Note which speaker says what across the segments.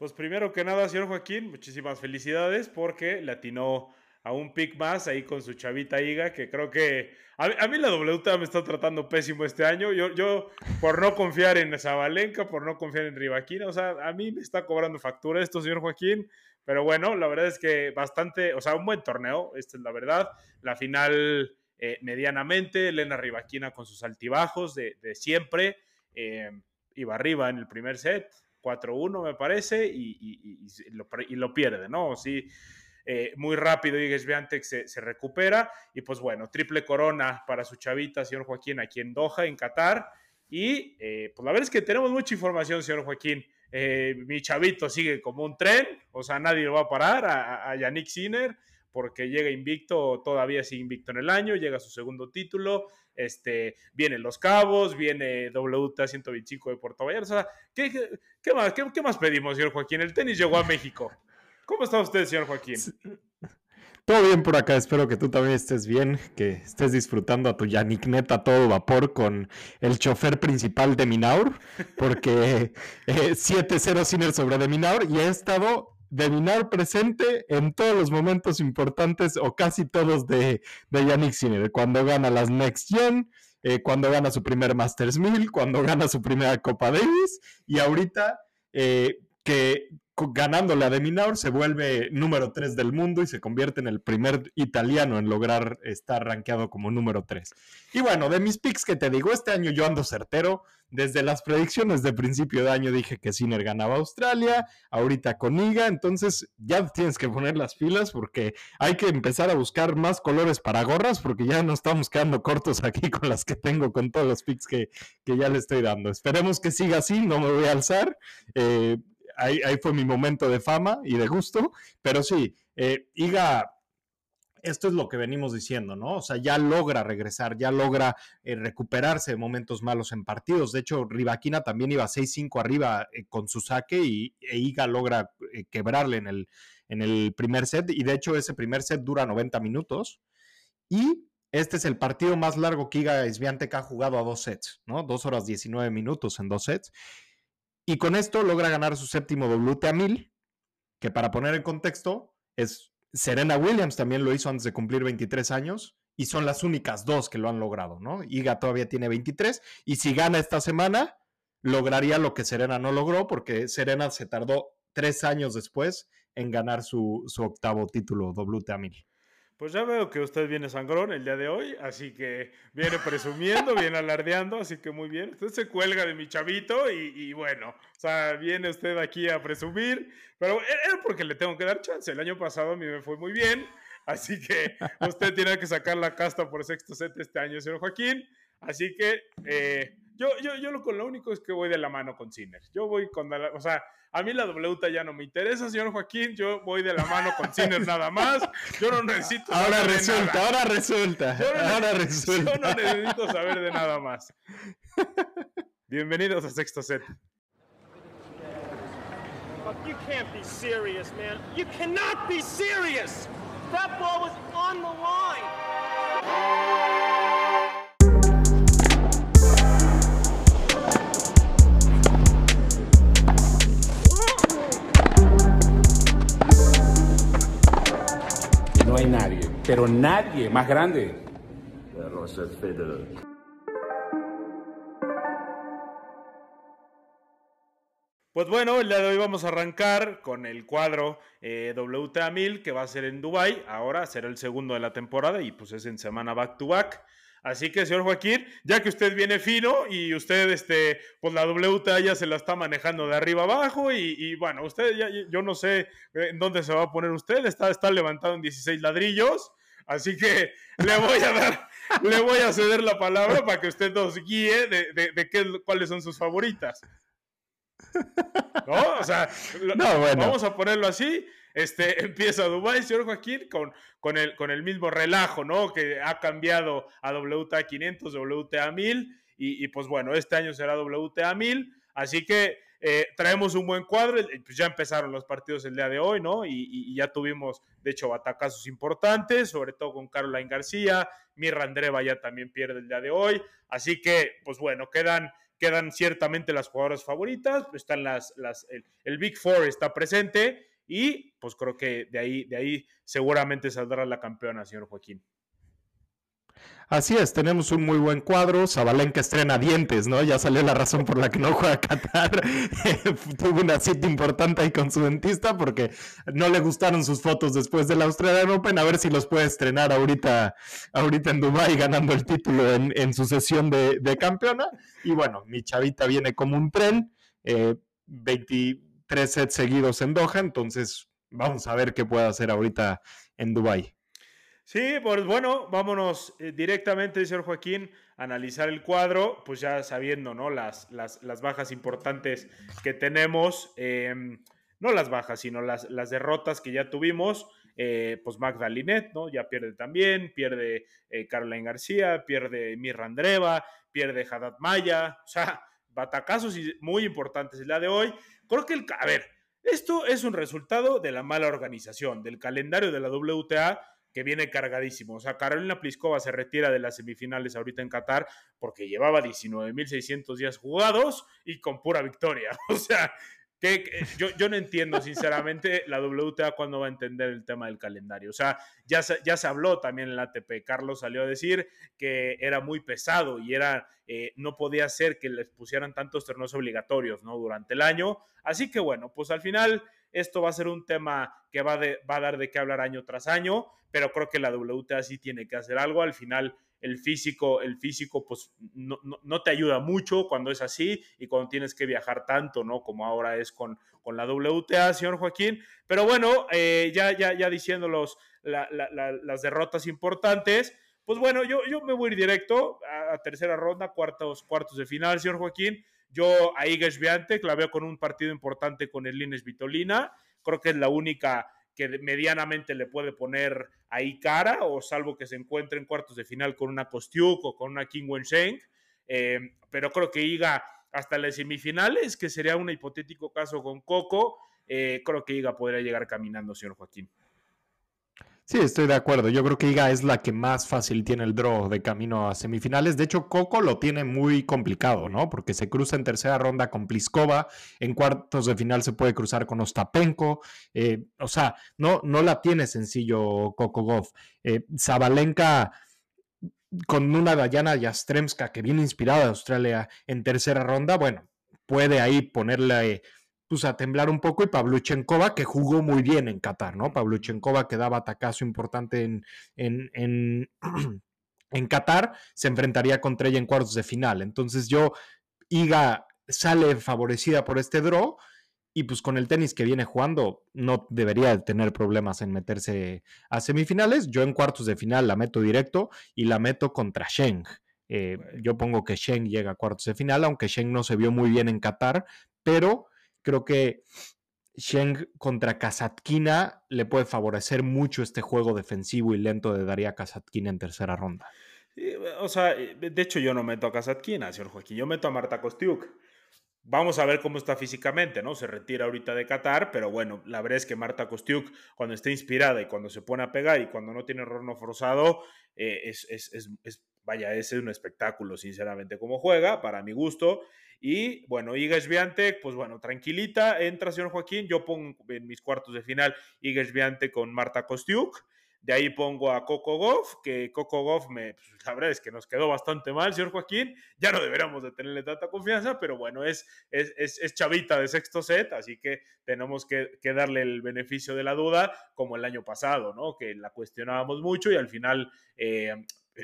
Speaker 1: Pues primero que nada, señor Joaquín, muchísimas felicidades porque le atinó a un pick más ahí con su chavita Iga, que creo que a, mí la WTA me está tratando pésimo este año. Yo, yo, por no confiar en Zabalenka, por no confiar en Rivaquina, o sea, a mí me está cobrando factura esto, señor Joaquín. Pero bueno, la verdad es que bastante, o sea, un buen torneo, esta es la verdad. La final eh, medianamente, Elena Rivaquina con sus altibajos de, de eh, iba arriba en el primer set, 4-1 me parece, y, lo, pierde, ¿no? Sí, eh, muy rápido y Swiatek se, se recupera, y pues bueno, triple corona para su chavita, señor Joaquín, aquí en Doha, en Qatar, y eh, pues la verdad es que tenemos mucha información, señor Joaquín. Eh, mi chavito sigue como un tren, o sea, nadie lo va a parar a, a Yannick Sinner porque llega invicto, todavía sigue invicto en el año, llega su segundo título, este, vienen Los Cabos, viene WTA 125 de Puerto Vallarta. ¿qué, qué, más, qué, más pedimos, señor Joaquín? El tenis llegó a México. ¿Cómo está usted, señor Joaquín?
Speaker 2: Todo bien por acá, espero que tú también estés bien, que estés disfrutando a tu Yannick Net a todo vapor con el chofer principal de Minaur, porque 7-0 eh, Sinner sobre de Minaur y he estado de Minar presente en todos los momentos importantes o casi todos de, de Yannick Sinner, cuando gana las Next Gen, eh, cuando gana su primer Masters 1000, cuando gana su primera Copa Davis y ahorita eh, que ganándole a Deminaur se vuelve número 3 del mundo y se convierte en el primer italiano en lograr estar rankeado como número 3. Y bueno, de mis picks que te digo, este año yo ando certero. Desde las predicciones de principio de año dije que Sinner ganaba Australia, ahorita con Iga, entonces ya tienes que poner las filas porque hay que empezar a buscar más colores para gorras porque ya nos estamos quedando cortos aquí con las que tengo, con todos los picks que, que ya le estoy dando. Esperemos que siga así, no me voy a alzar. Eh, ahí, fue mi momento de fama y de gusto, pero sí, eh, Iga, esto es lo que venimos diciendo, ¿no? O sea, ya logra regresar, ya logra eh, recuperarse de momentos malos en partidos. De hecho, Rivaquina también iba 6-5 arriba eh, con su saque y e Iga logra quebrarle en el, en el primer set. Y de hecho, ese primer set dura 90 minutos. Y este es el partido más largo que Iga Sviantec ha jugado a dos sets, ¿no? Dos horas 19 minutos en dos sets. Y con esto logra ganar su séptimo WTA 1000, que para poner en contexto es Serena Williams también lo hizo antes de cumplir 23 años y son las únicas dos que lo han logrado, ¿no? Iga todavía tiene 23 y si gana esta semana lograría lo que Serena no logró porque Serena se tardó tres años después en ganar su, su octavo título WTA 1000.
Speaker 1: Pues ya veo que usted viene sangrón el día de hoy, así que viene presumiendo, viene alardeando, así que muy bien. Usted se cuelga de mi chavito y, bueno, o sea, viene usted aquí a presumir, pero era porque le tengo que dar chance. El año pasado a mí me fue muy bien, así que usted tiene que sacar la casta por sexto set este año, señor Joaquín. Así que eh, yo, yo, yo lo, lo único es que voy de la mano con Sinner. Yo voy con, la, o sea, a mí la WTA ya no me interesa, señor Joaquín. Yo voy de la mano con Sinner nada más. Yo no necesito.
Speaker 2: Ahora resulta, ahora resulta. ahora resulta.
Speaker 1: Yo no necesito saber de nada más. Bienvenidos a Sexto Set. You can't be serious, man. You cannot be serious. That ball was on the line.
Speaker 3: Pero nadie más grande.
Speaker 1: Pues bueno, el día de hoy vamos a arrancar con el cuadro eh, WTA 1000 que va a ser en Dubai. Ahora será el segundo de la temporada y pues es en semana back to back. Así que, señor Joaquín, ya que usted viene fino y usted, este, pues la WTA ya se la está manejando de arriba abajo y, bueno, usted ya, yo no sé en dónde se va a poner usted, está, está levantado en 16 ladrillos, así que le voy a dar, le voy a ceder la palabra para que usted nos guíe de, de, qué, cuáles son sus favoritas. ¿No? O sea, vamos a ponerlo así este, empieza Dubai, señor Joaquín, con, con, el, con el mismo relajo, ¿no? Que ha cambiado a WTA 500, WTA 1000, y, y pues bueno, este año será WTA 1000, así que eh, traemos un buen cuadro, pues ya empezaron los partidos el día de hoy, ¿no? Y, ya tuvimos, de hecho, batacazos importantes, sobre todo con Caroline García, Mirra Andreva ya también pierde el día de hoy, así que, pues bueno, quedan quedan ciertamente las jugadoras favoritas, están las, las el, Big Four está presente y pues creo que de ahí, de ahí seguramente saldrá la campeona, señor Joaquín.
Speaker 2: Así es, tenemos un muy buen cuadro. Zabalenka estrena dientes, ¿no? Ya salió la razón por la que no juega a Qatar. Tuvo una cita importante ahí con su dentista porque no le gustaron sus fotos después del Australian Open. A ver si los puede estrenar ahorita, ahorita en Dubai ganando el título en, su sesión de, campeona. Y bueno, mi chavita viene como un tren. 23 eh, sets seguidos en Doha, entonces vamos a ver qué puede hacer ahorita en Dubai.
Speaker 1: Sí, pues bueno, vámonos eh, directamente, señor Joaquín, a analizar el cuadro, pues ya sabiendo, ¿no? Las, las, las bajas importantes que tenemos, em, no las bajas, sino las, las derrotas que ya tuvimos, eh, pues Magda Linet, ¿no? Ya pierde también, pierde eh, Caroline García, pierde Mirra Andreva, pierde Haddad Maya, o sea, batacazos muy importantes día de hoy. Creo que el, a ver, esto es un resultado de la mala organización, del calendario de la WTA que viene cargadísimo. O sea, Carolina Pliskova se retira de las semifinales ahorita en Qatar porque llevaba 19.600 días jugados y con pura victoria. O sea, que, yo, yo, no entiendo sinceramente la WTA cuando va a entender el tema del calendario. O sea, ya se, ya se habló también en la ATP. Carlos salió a decir que era muy pesado y era, eh, no podía ser que les pusieran tantos torneos obligatorios ¿no? durante el año. Así que bueno, pues al final esto va a ser un tema que va, va a dar de qué hablar año tras año, pero creo que la WTA sí tiene que hacer algo. Al final, el físico, el físico, pues no, no, te ayuda mucho cuando es así y cuando tienes que viajar tanto, ¿no? Como ahora es con, con la WTA, señor Joaquín. Pero bueno, eh, ya, ya, ya diciendo las derrotas importantes, pues bueno, yo, yo me voy a ir directo a, tercera ronda, cuartos, cuartos de final, señor Joaquín. Yo a Iga Swiatek la veo con un partido importante con el Lines Vitolina. Creo que es la única que medianamente le puede poner ahí cara, o salvo que se encuentre en cuartos de final con una Kostiuk o con una King Wensheng. Eh, pero creo que Iga hasta las semifinales, que sería un hipotético caso con Coco, eh, creo que Iga podría llegar caminando, señor Joaquín.
Speaker 2: Sí, estoy de acuerdo. Yo creo que Iga es la que más fácil tiene el draw de camino a semifinales. De hecho, Coco lo tiene muy complicado, ¿no? Porque se cruza en tercera ronda con Pliskova, en cuartos de final se puede cruzar con Ostapenko. Eh, o sea, no, no la tiene sencillo Coco Goff. Eh, Zabalenka con una Dayana Yastremska que viene inspirada de Australia en tercera ronda, bueno, puede ahí ponerle pues a temblar un poco y Pavluchenkova que jugó muy bien en Qatar, ¿no? Pavluchenkova que daba atacazo importante en, en, en, Qatar, se enfrentaría contra ella en cuartos de final. Entonces yo, Iga sale favorecida por este draw y pues con el tenis que viene jugando no debería tener problemas en meterse a semifinales. Yo en cuartos de final la meto directo y la meto contra Sheng. Eh, yo pongo que Sheng llega a cuartos de final, aunque Sheng no se vio muy bien en Qatar, pero Creo que Sheng contra Kasatkina le puede favorecer mucho este juego defensivo y lento de Daria Kasatkina en tercera ronda.
Speaker 1: o sea, de hecho yo no meto a Kasatkina, señor Joaquín, yo meto a Marta Kostiuk. Vamos a ver cómo está físicamente, ¿no? Se retira ahorita de Qatar, pero bueno, la verdad es que Marta Kostiuk, cuando está inspirada y cuando se pone a pegar y cuando no tiene error no forzado, eh, es, es, es, vaya, ese es un espectáculo, sinceramente, como juega, para mi gusto. Y bueno, Iga Swiatek, pues bueno, tranquilita, entra señor Joaquín, yo pongo en mis cuartos de final Iga Swiatek con Marta Kostiuk, de ahí pongo a Coco Goff, que Coco Goff, me, pues, la verdad es que nos quedó bastante mal, señor Joaquín. Ya no deberíamos de tenerle tanta confianza, pero bueno, es, es, es, chavita de sexto set, así que tenemos que, que, darle el beneficio de la duda, como el año pasado, ¿no? Que la cuestionábamos mucho y al final eh,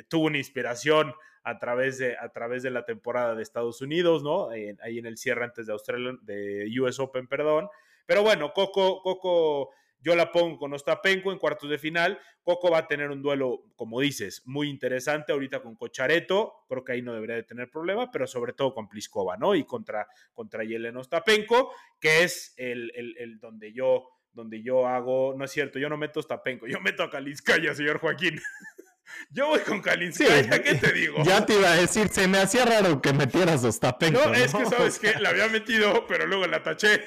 Speaker 1: tuvo una inspiración a través de, a través de la temporada de Estados Unidos, ¿no? ahí en el cierre antes de Australia, de US Open, perdón. Pero bueno, Coco, Coco, yo la pongo con Ostapenko en cuartos de final. Coco va a tener un duelo, como dices, muy interesante ahorita con Cochareto. Creo que ahí no debería de tener problema, pero sobre todo con Pliskova, ¿no? Y contra, contra Yelena Ostapenko, que es el, el, donde yo donde yo hago, no es cierto, yo no meto Ostapenko, yo meto a Kaliskaya, señor Joaquín. Yo voy con Kalinskaya, ¿qué te digo?
Speaker 2: Ya te iba a decir, se me hacía raro que metieras Ostapenko.
Speaker 1: No, es que sabes que la había metido, pero luego la taché.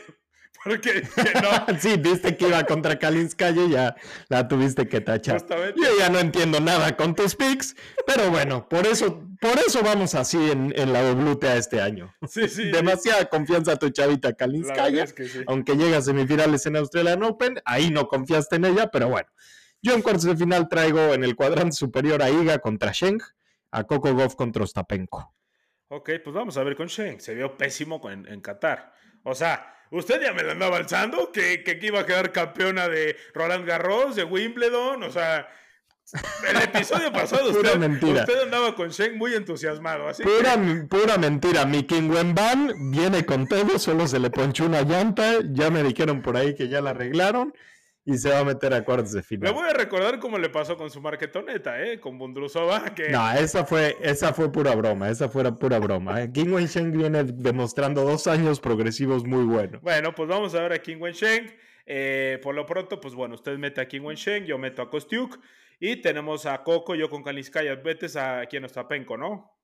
Speaker 1: Porque no.
Speaker 2: sí, viste que iba contra Kalinskaya y ya la tuviste que tachar. Yo ya no entiendo nada con tus picks, pero bueno, por eso, por eso vamos así en, la WTA este año.
Speaker 1: Sí, sí.
Speaker 2: Demasiada confianza a tu chavita Kalinskaya, aunque llega a semifinales en Australian Open, ahí no confiaste en ella, pero bueno. Yo en cuartos de final traigo en el cuadrante superior a Iga contra Sheng, a Coco Goff contra Ostapenko.
Speaker 1: Ok, pues vamos a ver con Sheng. Se vio pésimo en, en Qatar. O sea, usted ya me la andaba alzando, que, que iba a quedar campeona de Roland Garros, de Wimbledon, o sea, el episodio pasado usted, usted, andaba con Sheng muy entusiasmado. Así
Speaker 2: pura, pura mentira. Mi King Wenban viene con todo, solo se le ponchó una llanta. Ya me dijeron por ahí que ya la arreglaron y se va a meter a cuartos de final.
Speaker 1: Me voy a recordar cómo le pasó con su marketoneta, ¿eh? Con Bundrusova. Que...
Speaker 2: No, esa fue, esa fue pura broma, esa fue pura broma. ¿eh? King Wensheng viene demostrando dos años progresivos muy buenos.
Speaker 1: Bueno, pues vamos a ver a King Wensheng. Eh, por lo pronto, pues bueno, usted mete a King Wensheng, yo meto a Kostiuk. Y tenemos a Coco, yo con Kaliskaya. Metes a quien Ostapenko, ¿no?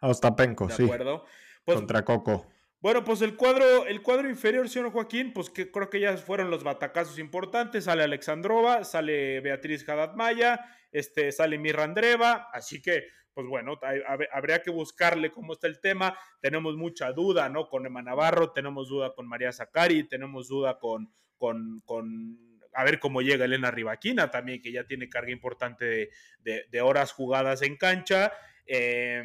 Speaker 2: A Ostapenko, sí. De acuerdo. Pues Contra Coco.
Speaker 1: Bueno, pues el cuadro, el cuadro inferior, señor Joaquín, pues que creo que ya fueron los batacazos importantes. Sale Alexandrova, sale Beatriz Haddad Maya, este, sale Mirra Andreva, así que, pues bueno, habría que buscarle cómo está el tema. Tenemos mucha duda, ¿no? Con Emma Navarro, tenemos duda con María Zacari, tenemos duda con, con, con a ver cómo llega Elena Rivaquina también, que ya tiene carga importante de, horas jugadas en cancha. Eh,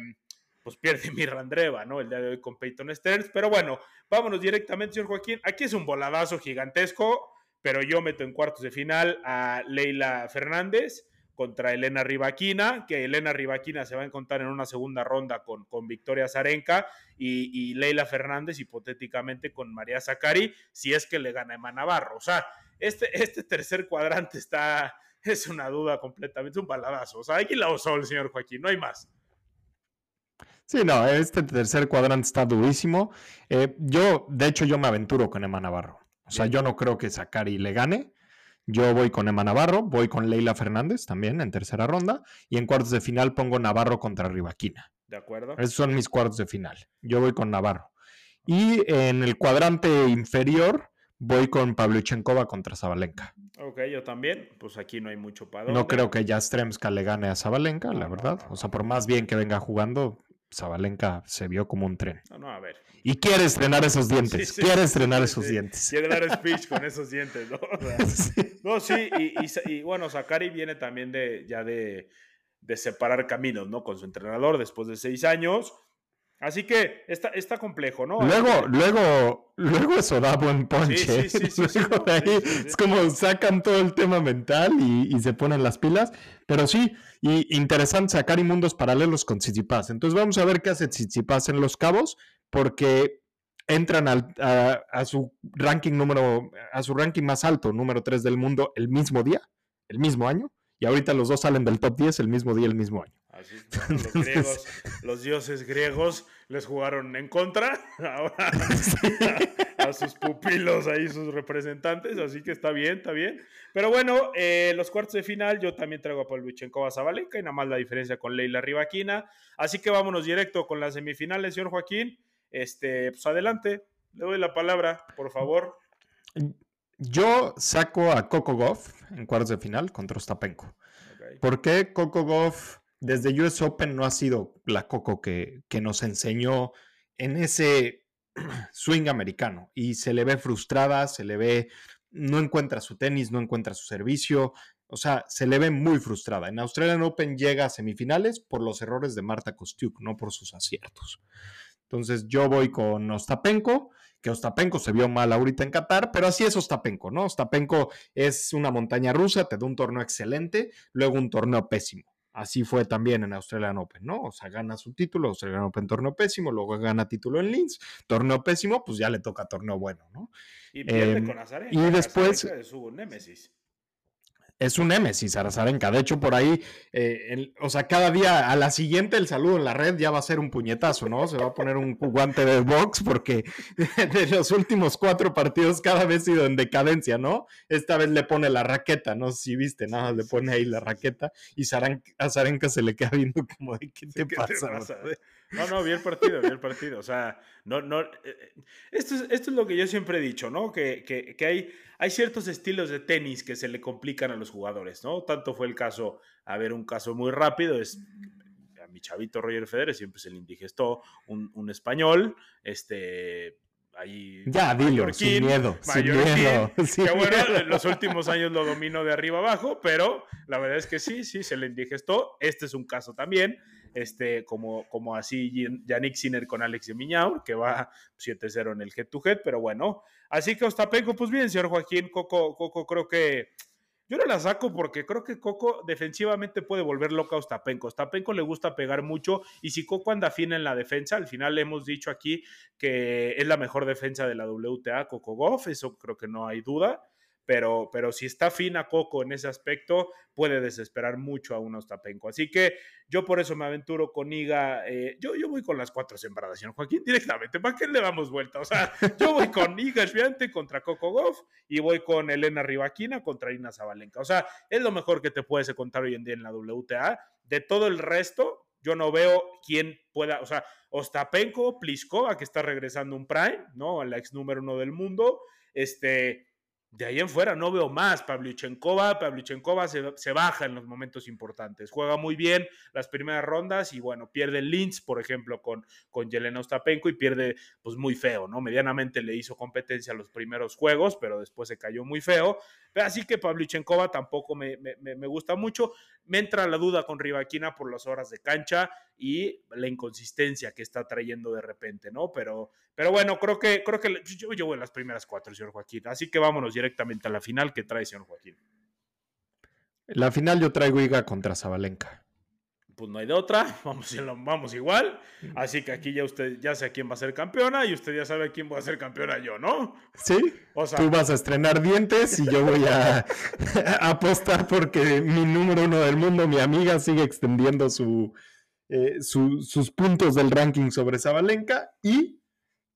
Speaker 1: pues pierde Mirandreva, ¿no? El día de hoy con Peyton Stearns. Pero bueno, vámonos directamente, señor Joaquín. Aquí es un voladazo gigantesco, pero yo meto en cuartos de final a Leila Fernández contra Elena Rivaquina, que Elena Rivaquina se va a encontrar en una segunda ronda con, con Victoria Zarenka y, Leila Fernández hipotéticamente con María Zacari, si es que le gana Emma Navarro. O sea, este, este tercer cuadrante está, es una duda completamente, un baladazo. O sea, aquí la usó el señor Joaquín, no hay más.
Speaker 2: Sí, no, este tercer cuadrante está durísimo. Eh, yo, de hecho, yo me aventuro con Emma Navarro. O sea, yo no creo que Sakari le gane. Yo voy con Emma Navarro, voy con Leila Fernández también en tercera ronda. Y en cuartos de final pongo Navarro contra Rivaquina.
Speaker 1: De acuerdo.
Speaker 2: Esos son mis cuartos de final. Yo voy con Navarro. Y en el cuadrante inferior voy con Pavlyuchenkova contra Zabalenka.
Speaker 1: Ok, yo también. Pues aquí no hay mucho para
Speaker 2: No creo que ya Stremska le gane a Zabalenka, la verdad. o sea, por más bien que venga jugando, Zabalenka se vio como un tren.
Speaker 1: No, no, a ver.
Speaker 2: Y quiere estrenar esos dientes. quiere estrenar esos dientes.
Speaker 1: Quiere dar speech con esos dientes, ¿no? no, sí, y, bueno, Sakari viene también de ya de, de, separar caminos, ¿no? Con su entrenador después de seis años. Así que está, está complejo, ¿no?
Speaker 2: Luego, luego, luego eso da buen ponche. Sí, sí, sí, es como sacan todo el tema mental y, se ponen las pilas. Pero sí, y interesante sacar mundos paralelos con Tsitsipas. Entonces vamos a ver qué hace Tsitsipas en Los Cabos, porque entran a, su ranking número, a su ranking más alto, número 3 del mundo, el mismo día, el mismo año. Y ahorita los dos salen del top 10 el mismo día, el mismo año.
Speaker 1: Así, los, griegos, los dioses griegos les jugaron en contra ahora a, sus pupilos ahí, sus representantes, así que está bien, está bien. Pero bueno, eh, los cuartos de final yo también traigo a Pavlyuchenkova Zabalenka y nada más la diferencia con Leila Rivaquina. Así que vámonos directo con las semifinales, señor Joaquín. Este, pues adelante, le doy la palabra, por favor.
Speaker 2: Yo saco a Coco Goff en cuartos de final contra Ostapenko. ¿Por qué Coco Goff desde US Open no ha sido la Coco que, que nos enseñó en ese swing americano y se le ve frustrada, se le ve, no encuentra su tenis, no encuentra su servicio, o sea, se le ve muy frustrada. En Australian Open llega a semifinales por los errores de Marta Kostiuk, no por sus aciertos. Entonces yo voy con Ostapenko, que Ostapenko se vio mal ahorita en Qatar, pero así es Ostapenko, ¿no? Ostapenko es una montaña rusa, te da un torneo excelente, luego un torneo pésimo. Así fue también en Australian Open, ¿no? O sea, gana su título, Australian Open torneo pésimo, luego gana título en Linz, torneo pésimo, pues ya le toca torneo bueno, ¿no?
Speaker 1: Y pierde em, con Azarenka,
Speaker 2: Y después...
Speaker 1: su némesis.
Speaker 2: Es un Nemesis Arazarenka. De hecho, por ahí, eh, o sea, cada día a la siguiente el saludo en la red ya va a ser un puñetazo, ¿no? Se va a poner un guante de box porque de los últimos cuatro partidos cada vez ha ido en decadencia, ¿no? Esta vez le pone la raqueta, no sé si viste, nada, le pone ahí la raqueta y a Zarenka se le queda viendo como de qué te pasa.
Speaker 1: No, no, vi el partido, vi el partido. O sea, no, no, eh, eh, esto, es, esto es lo que yo siempre he dicho, ¿no? Que, que, que hay hay ciertos estilos de tenis que se le complican a los jugadores, ¿no? Tanto fue el caso, a ver, un caso muy rápido, es a mi chavito Roger Federer siempre se le indigestó un, un español, este, ahí.
Speaker 2: Ya, dilo, sin miedo, sin miedo.
Speaker 1: que bueno, en los últimos años lo dominó de arriba abajo, pero la verdad es que sí, sí, se le indigestó. Este es un caso también este, como, como así Yannick Sinner con Alex de Miñaur, que va 7-0 en el head-to-head, pero bueno. Así que Ostapenko, pues bien, señor Joaquín, Coco, Coco creo que... Yo no la saco porque creo que Coco defensivamente puede volver loca a Ostapenko. Ostapenko le gusta pegar mucho y si Coco anda fina en la defensa, al final le hemos dicho aquí que es la mejor defensa de la WTA, Coco Goff, eso creo que no hay duda pero, pero si está fina Coco en ese aspecto, puede desesperar mucho a un Ostapenko. Así que yo por eso me aventuro con Iga. Eh, yo, yo voy con las cuatro sembradas, señor Joaquín, directamente. ¿Para qué le damos vuelta? O sea, yo voy con Iga Sviante contra Coco Goff y voy con Elena Rivaquina contra Ina Zabalenka. O sea, es lo mejor que te puedes contar hoy en día en la WTA. De todo el resto, yo no veo quién pueda, o sea, Ostapenko, Pliskova, que está regresando un Prime, ¿no? La ex número uno del mundo. Este, de ahí en fuera no veo más. Pavlyuchenkova, Pavlyuchenkova se, se baja en los momentos importantes. Juega muy bien las primeras rondas y bueno, pierde Linz, por ejemplo, con, con Yelena Ostapenko y pierde pues muy feo, ¿no? Medianamente le hizo competencia los primeros juegos, pero después se cayó muy feo. Así que Pavlyuchenkova tampoco me, me, gusta mucho. Me entra la duda con Rivaquina por las horas de cancha y la inconsistencia que está trayendo de repente, ¿no? Pero, pero bueno, creo que, creo que yo llevo en las primeras cuatro, señor Joaquín. Así que vámonos directamente a la final que trae señor Joaquín.
Speaker 2: La final yo traigo Iga contra Zabalenka
Speaker 1: pues no hay de otra, vamos, vamos igual. Así que aquí ya usted ya sé quién va a ser campeona y usted ya sabe quién va a ser campeona yo, ¿no?
Speaker 2: Sí. O sea, Tú vas a estrenar dientes y yo voy a, apostar porque mi número uno del mundo, mi amiga, sigue extendiendo eh, su, sus puntos del ranking sobre Zabalenka y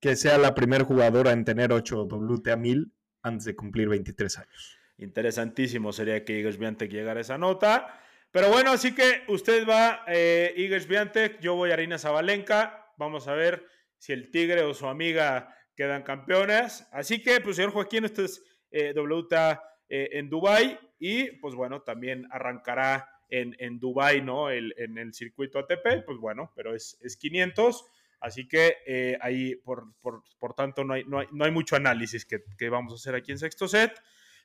Speaker 2: que sea la primera jugadora en tener 8 WTA 1000 antes de cumplir 23 años.
Speaker 1: Interesantísimo sería que Igor Swiatek llegara a esa nota. Pero bueno, así que usted va, eh, Swiatek, yo voy a Arina Zabalenka. Vamos a ver si el Tigre o su amiga quedan campeones. Así que, pues, señor Joaquín, esto es eh, WTA eh, en Dubai y, pues, bueno, también arrancará en, en Dubai, ¿no? El, en el circuito ATP, pues, bueno, pero es, es 500. Así que eh, ahí, por, por, por, tanto, no hay, no, hay, no hay mucho análisis que, que, vamos a hacer aquí en sexto set.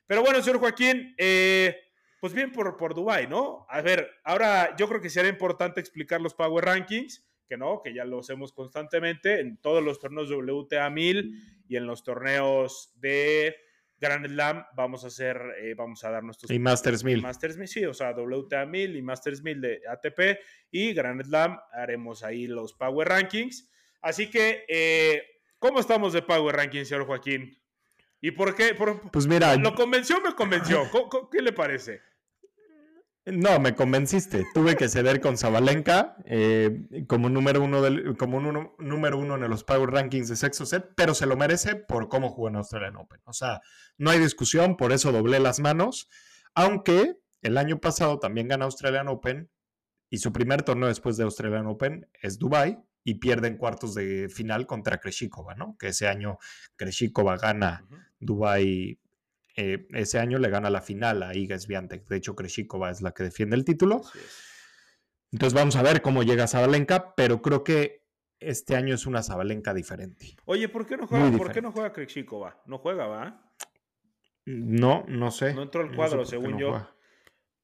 Speaker 1: Pero bueno, señor Joaquín, eh, pues bien por, por Dubai, ¿no? A ver, ahora yo creo que será importante explicar los Power Rankings, que no, que ya lo hacemos constantemente en todos los torneos WTA 1000 y en los torneos de Grand Slam vamos a hacer, eh, vamos a dar nuestros...
Speaker 2: Y Masters 1000.
Speaker 1: Masters 1000, sí, o sea, WTA 1000 y Masters 1000 de ATP y Grand Slam haremos ahí los Power Rankings. Así que, eh, ¿cómo estamos de Power Rankings, señor Joaquín? ¿Y por qué?
Speaker 2: pues mira...
Speaker 1: ¿Lo convenció o me convenció? ¿Qué le parece?
Speaker 2: No, me convenciste. Tuve que ceder con Zabalenka eh, como, número uno del, como número uno en los Power Rankings de sexo set, pero se lo merece por cómo jugó en Australian Open. O sea, no hay discusión, por eso doblé las manos. Aunque el año pasado también gana Australian Open y su primer torneo después de Australian Open es Dubai y pierde en cuartos de final contra Kreshikova, ¿no? Que ese año Kreshikova gana Dubai eh, ese año le gana la final a Iga Swiatek. De hecho, Kreshikova es la que defiende el título. Entonces vamos a ver cómo llega Zabalenka, pero creo que este año es una Zabalenka diferente.
Speaker 1: Oye, ¿por qué no juega, ¿por qué no juega Kreshikova? No juega, ¿va?
Speaker 2: No, no sé.
Speaker 1: No entró el cuadro, según yo.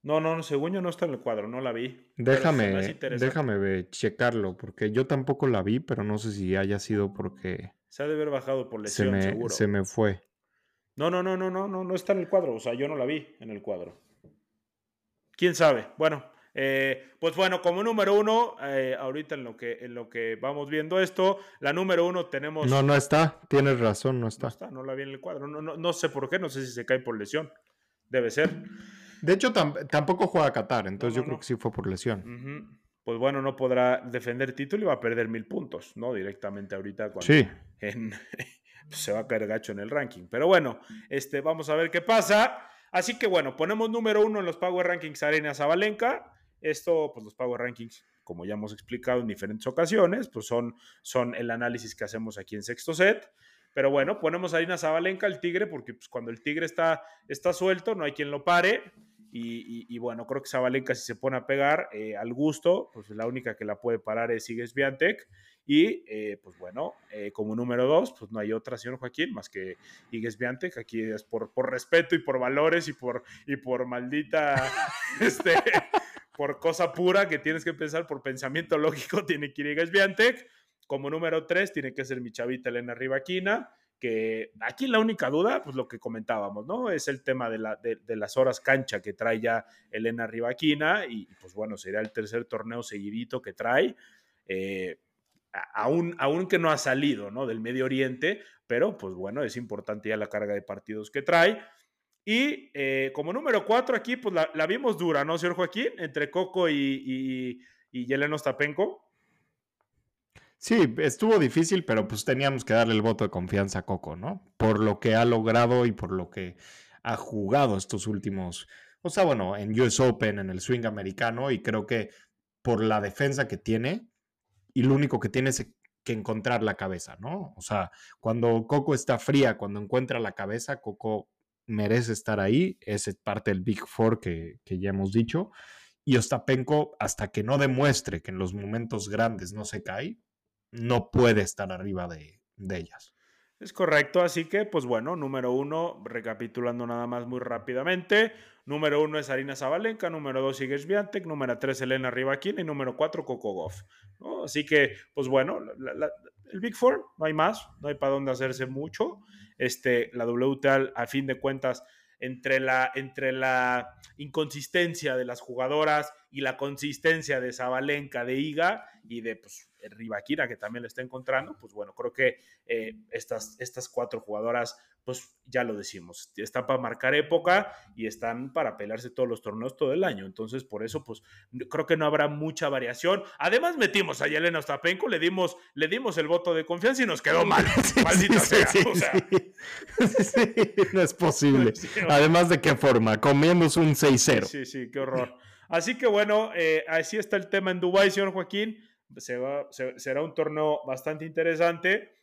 Speaker 1: No, no, según yo no está en el cuadro, no la vi.
Speaker 2: Déjame, déjame checarlo, porque yo tampoco la vi, pero no sé si haya sido porque...
Speaker 1: Se ha de haber bajado por lesión, seguro.
Speaker 2: Se me fue.
Speaker 1: No, no, no, no, no, no, no está en el cuadro. O sea, yo no la vi en el cuadro. ¿Quién sabe? Bueno, eh, pues bueno, como número uno, eh, ahorita en lo, que, en lo que vamos viendo esto, la número uno tenemos...
Speaker 2: No, no está, tienes razón, no está.
Speaker 1: No está, no la vi en el cuadro. No, no, no sé por qué, no sé si se cae por lesión. Debe ser.
Speaker 2: De hecho, tampoco juega Qatar, entonces yo creo que sí fue por lesión.
Speaker 1: Pues bueno, no podrá defender título y va a perder mil puntos, ¿no? Directamente ahorita cuando
Speaker 2: sí.
Speaker 1: Pues se va a caer gacho en el ranking. Pero bueno, este, vamos a ver qué pasa. Así que bueno, ponemos número uno en los Power Rankings Arena Zabalenka. Esto, pues los Power Rankings, como ya hemos explicado en diferentes ocasiones, pues son, son el análisis que hacemos aquí en sexto set. Pero bueno, ponemos a Arina Zabalenka, el tigre, porque pues, cuando el tigre está, está suelto, no hay quien lo pare. Y, bueno, creo que Zabalenka si se pone a pegar eh, al gusto, pues la única que la puede parar es Sigues Biantec. Y eh, pues bueno, eh, como número dos, pues no hay otra, señor Joaquín, más que Igues Biantec. Aquí es por, por respeto y por valores y por, y por maldita, este, por cosa pura que tienes que pensar, por pensamiento lógico, tiene que ir Igues Biantec. Como número tres, tiene que ser mi chavita Elena Rivaquina que aquí la única duda, pues lo que comentábamos, ¿no? Es el tema de, la, de, las horas cancha que trae ya Elena Rivaquina y pues bueno, sería el tercer torneo seguidito que trae. Eh, aún, aún que no ha salido, ¿no? Del Medio Oriente, pero pues bueno, es importante ya la carga de partidos que trae. Y eh, como número cuatro aquí, pues la, vimos dura, ¿no, señor Joaquín? Entre Coco y, y, y Yelena Ostapenko.
Speaker 2: Sí, estuvo difícil, pero pues teníamos que darle el voto de confianza a Coco, ¿no? Por lo que ha logrado y por lo que ha jugado estos últimos, o sea, bueno, en US Open, en el swing americano, y creo que por la defensa que tiene, y lo único que tiene es que encontrar la cabeza, ¿no? O sea, cuando Coco está fría, cuando encuentra la cabeza, Coco merece estar ahí, es parte del Big Four que, que ya hemos dicho, y Ostapenko, hasta que no demuestre que en los momentos grandes no se cae, no puede estar arriba de, ellas.
Speaker 1: Es correcto, así que, pues bueno, número uno, recapitulando nada más muy rápidamente, número uno es Arina Zabalenka, número dos Iges Viantec, número tres Elena Rivaquina y número cuatro Coco Goff. Así que, pues bueno, el Big Four, no hay más, no hay para dónde hacerse mucho. Este, la WTA, a fin de cuentas, entre la, entre la inconsistencia de las jugadoras y la consistencia de Zabalenka, de Iga y de pues, Rivaquina, que también le está encontrando, pues bueno, creo que eh, estas, estas cuatro jugadoras, pues ya lo decimos, están para marcar época y están para pelearse todos los torneos todo el año. Entonces, por eso, pues creo que no habrá mucha variación. Además, metimos a Yelena Ostapenko, le dimos, le dimos el voto de confianza y nos quedó mal. Maldita sea.
Speaker 2: no es posible. Además, ¿de qué forma? Comiéndose un 6-0.
Speaker 1: Sí, sí, qué horror. Así que bueno, eh, así está el tema en Dubái, señor Joaquín será un torneo bastante interesante.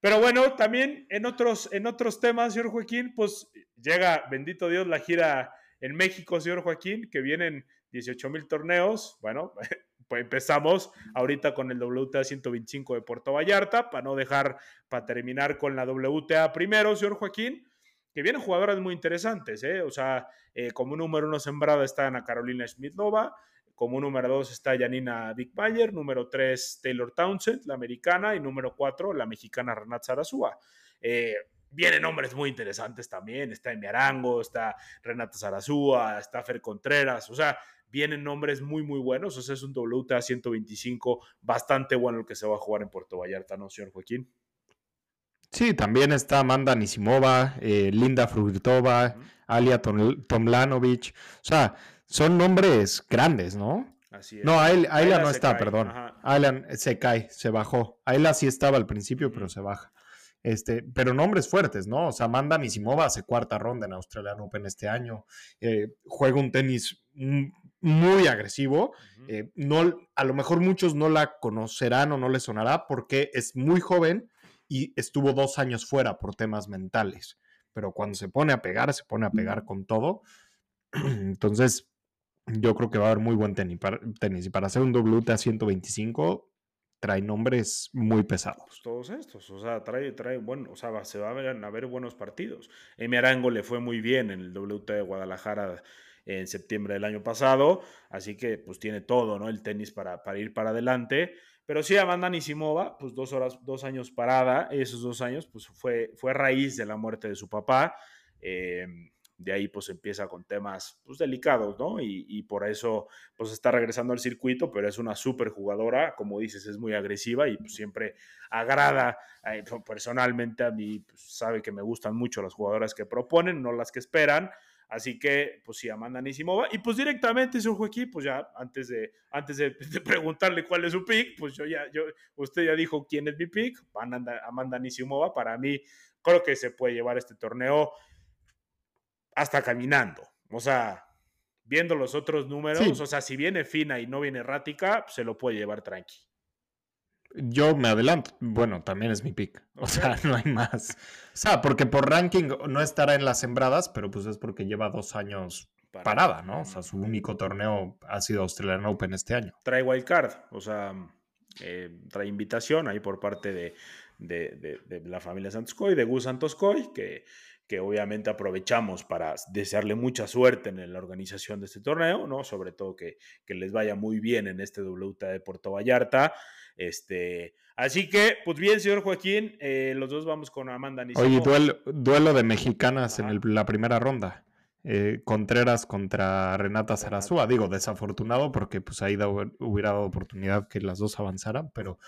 Speaker 1: Pero bueno, también en otros, en otros temas, señor Joaquín, pues llega, bendito Dios, la gira en México, señor Joaquín, que vienen 18 mil torneos. Bueno, pues empezamos ahorita con el WTA 125 de Puerto Vallarta, para no dejar, para terminar con la WTA primero, señor Joaquín, que vienen jugadoras muy interesantes, ¿eh? O sea, eh, como número uno sembrada está Ana Carolina Smith-Nova, como número dos está Janina Dickmayer, número tres Taylor Townsend, la americana, y número cuatro la mexicana Renat Sarasúa. Eh, vienen nombres muy interesantes también, está Emi Arango, está Renata Sarasúa, está Fer Contreras, o sea, vienen nombres muy, muy buenos, o sea, es un WTA 125 bastante bueno el que se va a jugar en Puerto Vallarta, ¿no, señor Joaquín?
Speaker 2: Sí, también está Amanda Anisimova, eh, Linda Frugitova, Alia Tomlanovic, o sea, son nombres grandes, ¿no? Así es. No, Ayla, no está, perdón. Ayla se cae, se bajó. Ayla sí estaba al principio, pero se baja. Este, pero nombres fuertes, ¿no? O sea, Amanda Nisimova hace cuarta ronda en Australian Open este año. Eh, juega un tenis muy agresivo. Eh, no, a lo mejor muchos no la conocerán o no les sonará porque es muy joven y estuvo dos años fuera por temas mentales. Pero cuando se pone a pegar, se pone a pegar con todo. Entonces, yo creo que va a haber muy buen tenis. Para, tenis. Y para hacer un WTA 125, trae nombres muy pesados. Pues
Speaker 1: todos estos, o sea, trae, trae bueno, o sea, se va a ver, a ver buenos partidos. Emi Arango le fue muy bien en el WTA de Guadalajara en septiembre del año pasado, así que pues tiene todo, ¿no? El tenis para, para ir para adelante. Pero sí, Amanda Nisimova, pues dos horas, dos años parada, esos dos años, pues fue, fue raíz de la muerte de su papá. Eh, de ahí pues empieza con temas pues delicados, ¿no? Y, por eso pues está regresando al circuito, pero es una súper jugadora, como dices, es muy agresiva y pues siempre agrada eh, personalmente a mí, pues, sabe que me gustan mucho las jugadoras que proponen, no las que esperan, Así que, pues sí, Amanda Nisimova. Y pues directamente, señor Joaquín, pues ya antes de, antes de, preguntarle cuál es su pick, pues yo ya, yo, usted ya dijo quién es mi pick, Amanda, Amanda Nisimova. Para mí, creo que se puede llevar este torneo hasta caminando. O sea, viendo los otros números, o sea, si viene fina y no viene errática, se lo puede llevar tranqui.
Speaker 2: Yo me adelanto. Bueno, también es mi pick. O sea, no hay más. O sea, porque por ranking no estará en las sembradas, pero pues es porque lleva dos años parada, ¿no? O sea, su único torneo ha sido Australian Open este año.
Speaker 1: Trae wild card, o sea, eh, trae invitación ahí por parte de, de, de, la familia Santoscoy, de Gus Santoscoy, que que obviamente aprovechamos para desearle mucha suerte en la organización de este torneo, ¿no? Sobre todo que, les vaya muy bien en este WTA de Puerto Vallarta. Este, así que, pues bien, señor Joaquín, eh, los dos vamos con Amanda
Speaker 2: Oye, duelo, de mexicanas en la primera ronda. Eh, Contreras contra Renata Zarazúa. Digo, desafortunado porque pues ahí hubiera dado oportunidad que las dos avanzaran, pero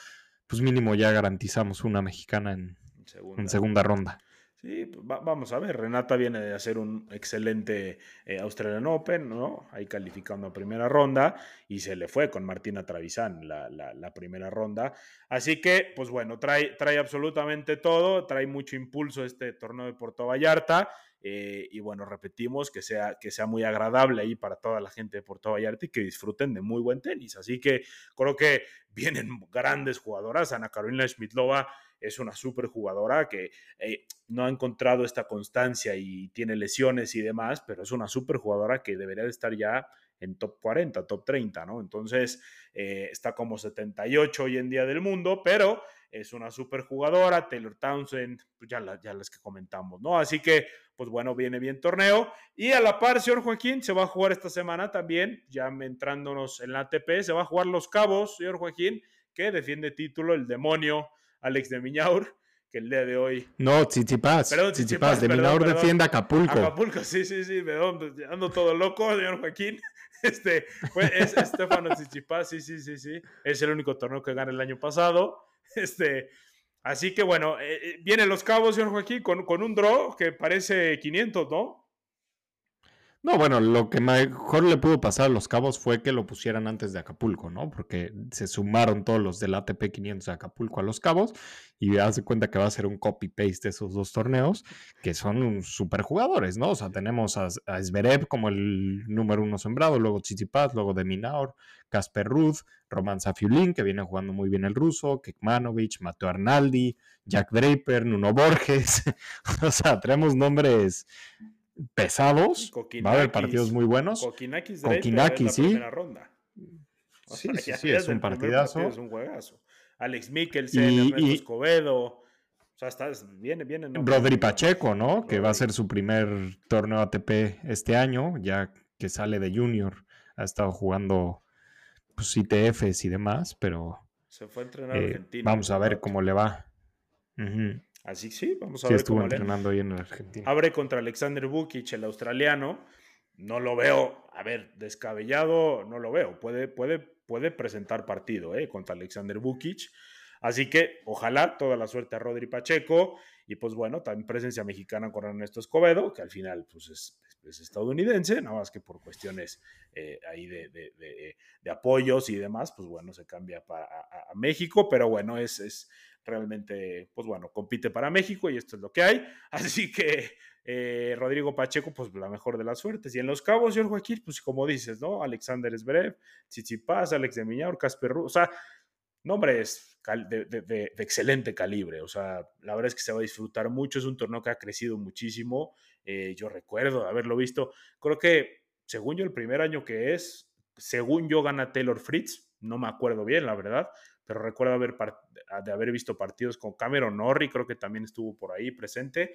Speaker 2: pues mínimo ya garantizamos una mexicana en segunda ronda.
Speaker 1: Pues, vamos a ver. Renata viene de hacer un excelente eh, Australian Open, ¿no? Ahí calificando a primera ronda y se le fue con Martina Travisán la, la, primera ronda. Así que, pues bueno, trae, trae absolutamente todo, trae mucho impulso este torneo de Puerto Vallarta. Eh, y bueno, repetimos que sea, que sea muy agradable ahí para toda la gente de Puerto Vallarta y que disfruten de muy buen tenis. Así que creo que vienen grandes jugadoras. Ana Carolina Schmidlova es una súper jugadora que eh, no ha encontrado esta constancia y tiene lesiones y demás, pero es una súper jugadora que debería de estar ya en top 40, top 30, ¿no? Entonces eh, está como 78 hoy en día del mundo, pero es una súper jugadora, Taylor Townsend, pues ya, ya las que comentamos, ¿no? Así que, pues bueno, viene bien torneo. Y a la par, señor Joaquín, se va a jugar esta semana también, ya entrándonos en la ATP, se va a jugar los cabos, señor Joaquín, que defiende título el demonio Alex de Miñaur, que el día de hoy.
Speaker 2: No, Tsitsipas. Perdón, Tsitsipas. De Miñaur defiende Acapulco.
Speaker 1: Acapulco, sí, sí, sí. ando todo loco, señor Joaquín. Este, pues, es Estefano Tsitsipas, sí, sí, sí, sí. Es el único torneo que gana el año pasado. Este, así que bueno, eh, eh, vienen los cabos, señor Joaquín, con, con un draw que parece 500, ¿no?
Speaker 2: No, bueno, lo que mejor le pudo pasar a los cabos fue que lo pusieran antes de Acapulco, ¿no? Porque se sumaron todos los del ATP 500 de Acapulco a los cabos y hace cuenta que va a ser un copy-paste de esos dos torneos que son super jugadores, ¿no? O sea, tenemos a, a Zverev como el número uno sembrado, luego Tsitsipas, luego de Minaur, Casper Ruth, Roman Safiulin, que viene jugando muy bien el ruso, Kekmanovic, Mateo Arnaldi, Jack Draper, Nuno Borges. o sea, tenemos nombres pesados. Va a haber partidos muy buenos.
Speaker 1: Kokinakis, Kokinakis sí. Primera ronda.
Speaker 2: sí, sí, sí, es un partidazo.
Speaker 1: es un juegazo. Alex Mikkelsen, y, Ernesto Escobedo. O sea, está, viene, viene.
Speaker 2: ¿no? Rodri Pacheco, ¿no? Que va a ser su primer torneo ATP este año, ya que sale de Junior. Ha estado jugando pues, ITFs y demás, pero.
Speaker 1: Se fue a entrenar eh, Argentina.
Speaker 2: Vamos a ver cómo le va.
Speaker 1: Así sí, vamos a ver
Speaker 2: estuvo entrenando ahí en Argentina.
Speaker 1: Abre contra Alexander Bukic, el australiano. No lo veo, a ver, descabellado, no lo veo. Puede, puede, puede presentar partido eh, contra Alexander Bukic. Así que ojalá toda la suerte a Rodri Pacheco. Y pues bueno, también presencia mexicana con Ernesto Escobedo, que al final pues es, estadounidense, nada más que por cuestiones eh, ahí de, de, apoyos y demás, pues bueno, se cambia para, México, pero bueno, es, es, realmente, pues bueno, compite para México y esto es lo que hay. Así que eh, Rodrigo Pacheco, pues la mejor de las suertes. Y en los cabos, señor Joaquín, pues como dices, ¿no? Alexander Zverev, Tsitsipas, Alex de Miñaur, Casper Ru, o sea, nombres de, de, excelente calibre. O sea, la verdad es que se va a disfrutar mucho. Es un torneo que ha crecido muchísimo. Eh, yo recuerdo haberlo visto. Creo que, según yo, el primer año que es, según yo, gana Taylor Fritz. No me acuerdo bien, la verdad pero recuerdo haber de haber visto partidos con Cameron Norrie, creo que también estuvo por ahí presente.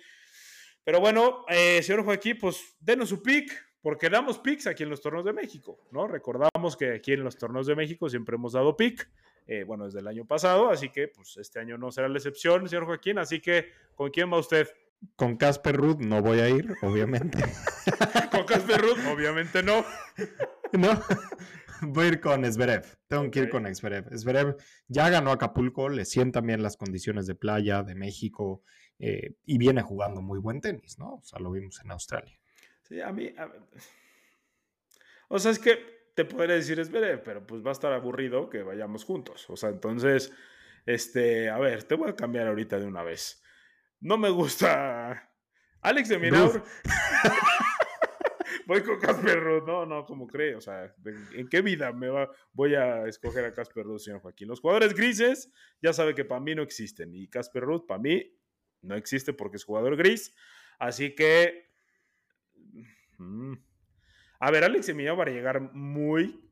Speaker 1: Pero bueno, eh, señor Joaquín, pues denos su pick, porque damos picks aquí en los torneos de México, ¿no? Recordamos que aquí en los torneos de México siempre hemos dado pick, eh, bueno, desde el año pasado, así que pues este año no será la excepción, señor Joaquín, así que ¿con quién va usted?
Speaker 2: Con Casper Ruth no voy a ir, obviamente.
Speaker 1: Con Casper Ruth, obviamente no.
Speaker 2: no. Voy a ir con Zverev. Tengo que ir con Zverev. Zverev ya ganó Acapulco, le sientan bien las condiciones de playa de México eh, y viene jugando muy buen tenis, ¿no? O sea, lo vimos en Australia.
Speaker 1: Sí, a mí. O sea, es que te podría decir es pero pues va a estar aburrido que vayamos juntos. O sea, entonces, este, a ver, te voy a cambiar ahorita de una vez. No me gusta. Alex de Minaur. voy con Casper Ruth. No, no, como cree. O sea, ¿en qué vida me va, voy a escoger a Casper Ruth, señor Joaquín? Los jugadores grises, ya sabe que para mí no existen. Y Casper Ruth, para mí, no existe porque es jugador gris. Así que. Mm, a ver, Alex Emilio va a llegar muy.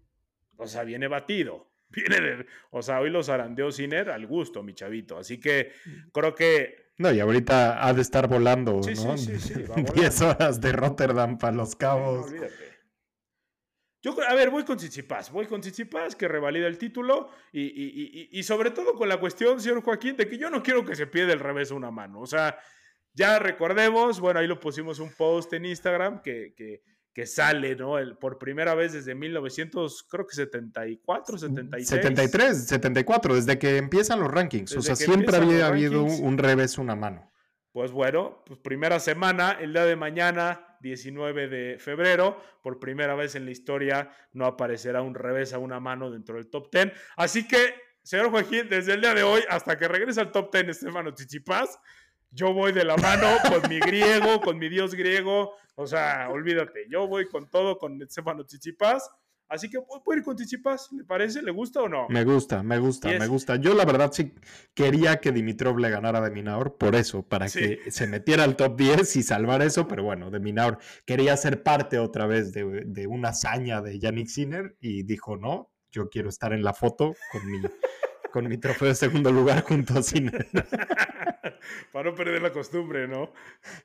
Speaker 1: O sea, viene batido. Viene de, o sea, hoy los arandeó Ciner al gusto, mi chavito. Así que creo que.
Speaker 2: No, y ahorita ha de estar volando, ¿no? Sí, sí, sí. 10 horas de Rotterdam para los cabos. No, olvídate.
Speaker 1: Yo, a ver, voy con Tsitsipas, voy con Tsitsipas que revalida el título y, y, y, sobre todo con la cuestión, señor Joaquín, de que yo no quiero que se pierda el revés una mano. O sea, ya recordemos, bueno, ahí lo pusimos un post en Instagram que, que que sale, ¿no? El, por primera vez desde 1900, creo que 74, 76.
Speaker 2: 73, 74, desde que empiezan los rankings. o sea, siempre había habido un revés, una mano.
Speaker 1: Pues bueno, pues primera semana, el día de mañana, 19 de febrero, por primera vez en la historia no aparecerá un revés a una mano dentro del top 10. Así que, señor Joaquín, desde el día de hoy hasta que regrese al top 10 Estefano Chichipas, yo voy de la mano con mi griego, con mi dios griego. O sea, olvídate, yo voy con todo con Estefano Chichipas. Así que puedo ir con Chichipas, ¿le parece? ¿Le gusta o no?
Speaker 2: Me gusta, me gusta, me gusta. Yo la verdad sí quería que Dimitrov le ganara a Minaur por eso, para que se metiera al top 10 y salvar eso, pero bueno, de Minaur quería ser parte otra vez de, de una hazaña de Yannick Sinner y dijo, no, yo quiero estar en la foto con mi con mi trofeo de segundo lugar junto a Cine.
Speaker 1: Para no perder la costumbre, ¿no?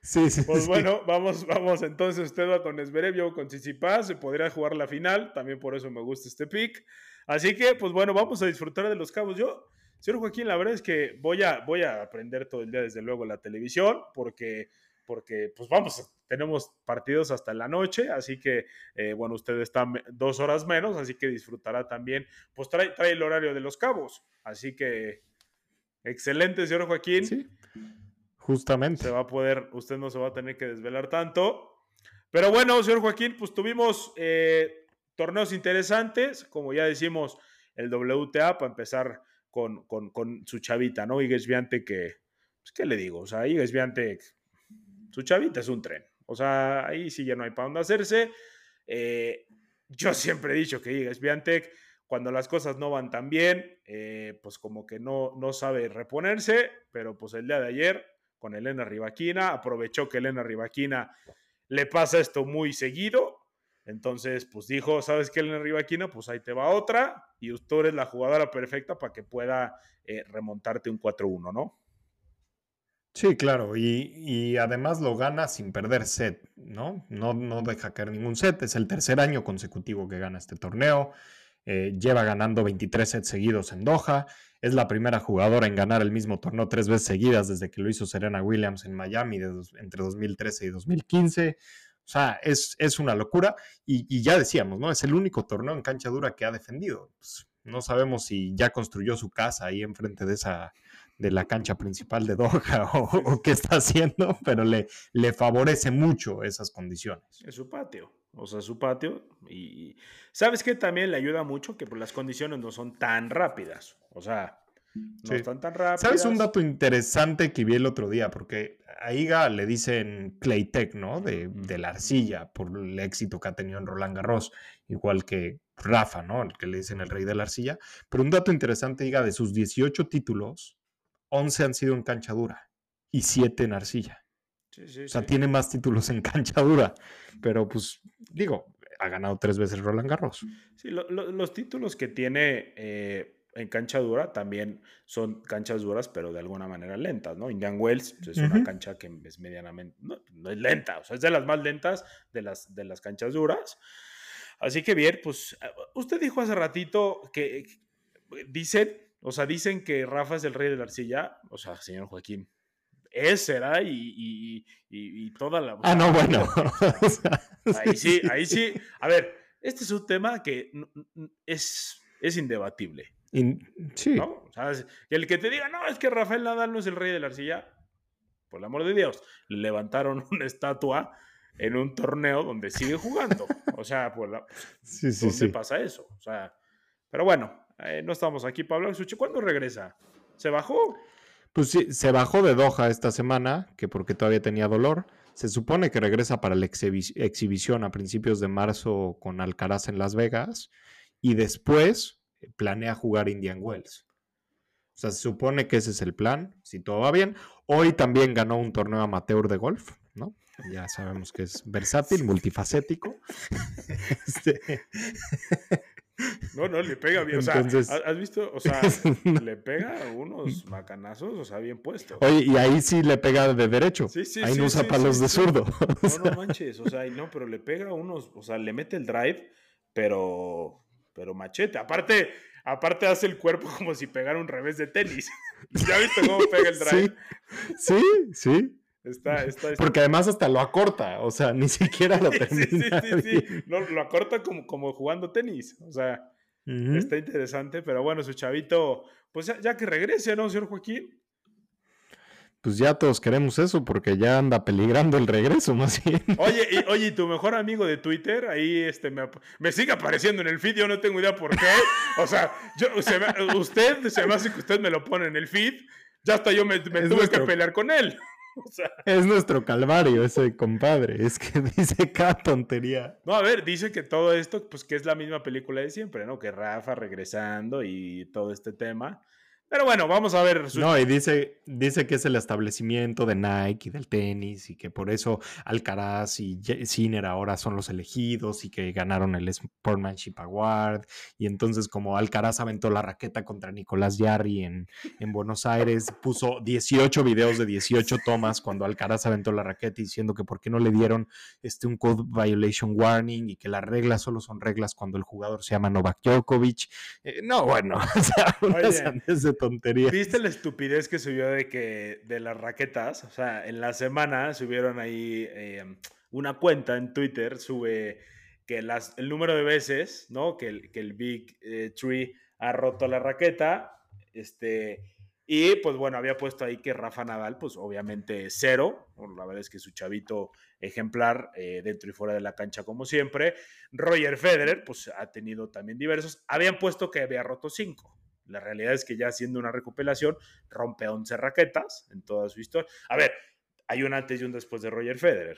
Speaker 2: Sí, sí.
Speaker 1: Pues bueno, vamos, vamos entonces. Usted va con Esberev, yo con Tsitsipas. Se podría jugar la final. También por eso me gusta este pick. Así que, pues bueno, vamos a disfrutar de los cabos. Yo, señor Joaquín, la verdad es que voy a, voy a aprender todo el día, desde luego, la televisión, porque porque pues vamos, tenemos partidos hasta la noche, así que eh, bueno, usted está dos horas menos, así que disfrutará también, pues trae, trae el horario de los cabos, así que excelente, señor Joaquín. Sí,
Speaker 2: justamente.
Speaker 1: Se va a poder, usted no se va a tener que desvelar tanto. Pero bueno, señor Joaquín, pues tuvimos eh, torneos interesantes, como ya decimos, el WTA para empezar con, su chavita, ¿no? Igues Viante que, pues, ¿qué le digo? O sea, Viante su chavita es un tren. O sea, ahí sí ya no hay para dónde hacerse. Eh, yo siempre he dicho que Iga Swiatek, cuando las cosas no van tan bien, eh, pues como que no, no sabe reponerse, pero pues el día de ayer con Elena Rivaquina, aprovechó que Elena Rivaquina le pasa esto muy seguido, entonces pues dijo, ¿sabes qué Elena Rivaquina? Pues ahí te va otra y tú eres la jugadora perfecta para que pueda eh, remontarte un 4-1, ¿no?
Speaker 2: Sí, claro, y, además lo gana sin perder set, ¿no? ¿no? No deja caer ningún set, es el tercer año consecutivo que gana este torneo, eh, lleva ganando 23 sets seguidos en Doha, es la primera jugadora en ganar el mismo torneo tres veces seguidas desde que lo hizo Serena Williams en Miami entre 2013 y 2015. O sea, es, es una locura y, ya decíamos, ¿no? Es el único torneo en cancha dura que ha defendido. Pues, no sabemos si ya construyó su casa ahí enfrente de esa de la cancha principal de Doha o, qué está haciendo, pero le, le favorece mucho esas condiciones.
Speaker 1: Es su patio, o sea, su patio. Y sabes que también le ayuda mucho que pues, las condiciones no son tan rápidas, o sea, no están tan rápidas.
Speaker 2: ¿Sabes un dato interesante que vi el otro día? Porque a Iga le dicen Claytech, ¿no? De, de, la arcilla, por el éxito que ha tenido en Roland Garros, igual que Rafa, ¿no? El que le dicen el rey de la arcilla. Pero un dato interesante, Iga, de sus 18 títulos, 11 han sido en cancha dura y 7 en arcilla. o sea, tiene más títulos en cancha dura. Pero pues, digo, ha ganado tres veces Roland Garros.
Speaker 1: Sí, los títulos que tiene eh, en cancha dura también son canchas duras, pero de alguna manera lentas, ¿no? Indian Wells pues, es una cancha que es medianamente, no, es lenta, o sea, es de las más lentas de las, de las canchas duras. Así que bien, pues usted dijo hace ratito que dice o sea, dicen que Rafa es el rey de la arcilla. O sea, señor Joaquín, es, será y, y, toda la...
Speaker 2: Ah, no, bueno.
Speaker 1: ahí sí, ahí sí. A ver, este es un tema que es, es indebatible.
Speaker 2: sí.
Speaker 1: ¿no? O sea, el que te diga, no, es que Rafael Nadal no es el rey de la arcilla, por el amor de Dios, le levantaron una estatua en un torneo donde sigue jugando. O sea, pues,
Speaker 2: sí, sí,
Speaker 1: ¿dónde pasa eso? O sea, pero bueno, eh, no estamos aquí para hablar. ¿cuándo regresa? ¿Se bajó?
Speaker 2: Pues sí, se bajó de Doha esta semana, que porque todavía tenía dolor. Se supone que regresa para la exhibición a principios de marzo con Alcaraz en Las Vegas y después eh, planea jugar Indian Wells. O sea, se supone que ese es el plan, si todo va bien. Hoy también ganó un torneo amateur de golf, ¿no? Ya sabemos que es versátil, multifacético. Este,
Speaker 1: no, no, le pega bien. o sea, ¿has visto? O sea, le pega unos macanazos, o sea, bien puesto.
Speaker 2: Oye, y ahí sí le pega de derecho. Sí, sí, ahí no usa palos de zurdo.
Speaker 1: No, no manches, o sea, no, pero le pega unos, o sea, le mete el drive, pero, pero machete. Aparte, aparte hace el cuerpo como si pegara un revés de tenis. ¿Ya viste cómo pega el drive?
Speaker 2: Sí, sí. Está, está, Porque además hasta lo acorta, o sea, ni siquiera lo termina.
Speaker 1: Sí, sí, sí, sí. lo acorta como, como jugando tenis, o sea, está interesante, pero bueno, su chavito, pues ya, que regrese, ¿no, señor Joaquín?
Speaker 2: Pues ya todos queremos eso, porque ya anda peligrando el regreso, más bien.
Speaker 1: Oye, y, oye, tu mejor amigo de Twitter, ahí este, me, me, sigue apareciendo en el feed, yo no tengo idea por qué. O sea, yo, usted, se me hace que usted me lo pone en el feed, ya hasta yo me, tuve que pelear con él.
Speaker 2: Es nuestro calvario ese compadre, es que dice cada tontería.
Speaker 1: No, a ver, dice que todo esto, pues que es la misma película de siempre, ¿no? Que Rafa regresando y todo este tema. Pero bueno, vamos a ver.
Speaker 2: No, y dice, dice que es el establecimiento de Nike y del tenis y que por eso Alcaraz y Sinner ahora son los elegidos y que ganaron el Sportmanship Award. Y entonces como Alcaraz aventó la raqueta contra Nicolás Yarri en, en Buenos Aires, puso 18 videos de 18 tomas cuando Alcaraz aventó la raqueta diciendo que por qué no le dieron este, un code violation warning y que las reglas solo son reglas cuando el jugador se llama Novak Djokovic. Eh, no, bueno, o sea, tontería.
Speaker 1: ¿Viste la estupidez que subió de que de las raquetas? O sea, en la semana subieron ahí em, una cuenta en Twitter, sube que las, el número de veces, ¿no? Que el, que el Big eh, Tree ha roto la raqueta. Este, y pues bueno, había puesto ahí que Rafa Nadal, pues obviamente cero. la verdad es que su chavito ejemplar eh, dentro y fuera de la cancha como siempre. Roger Federer, pues ha tenido también diversos. Habían puesto que había roto cinco. La realidad es que ya haciendo una recopilación, rompe 11 raquetas en toda su historia. A ver, hay un antes y un después de Roger Federer.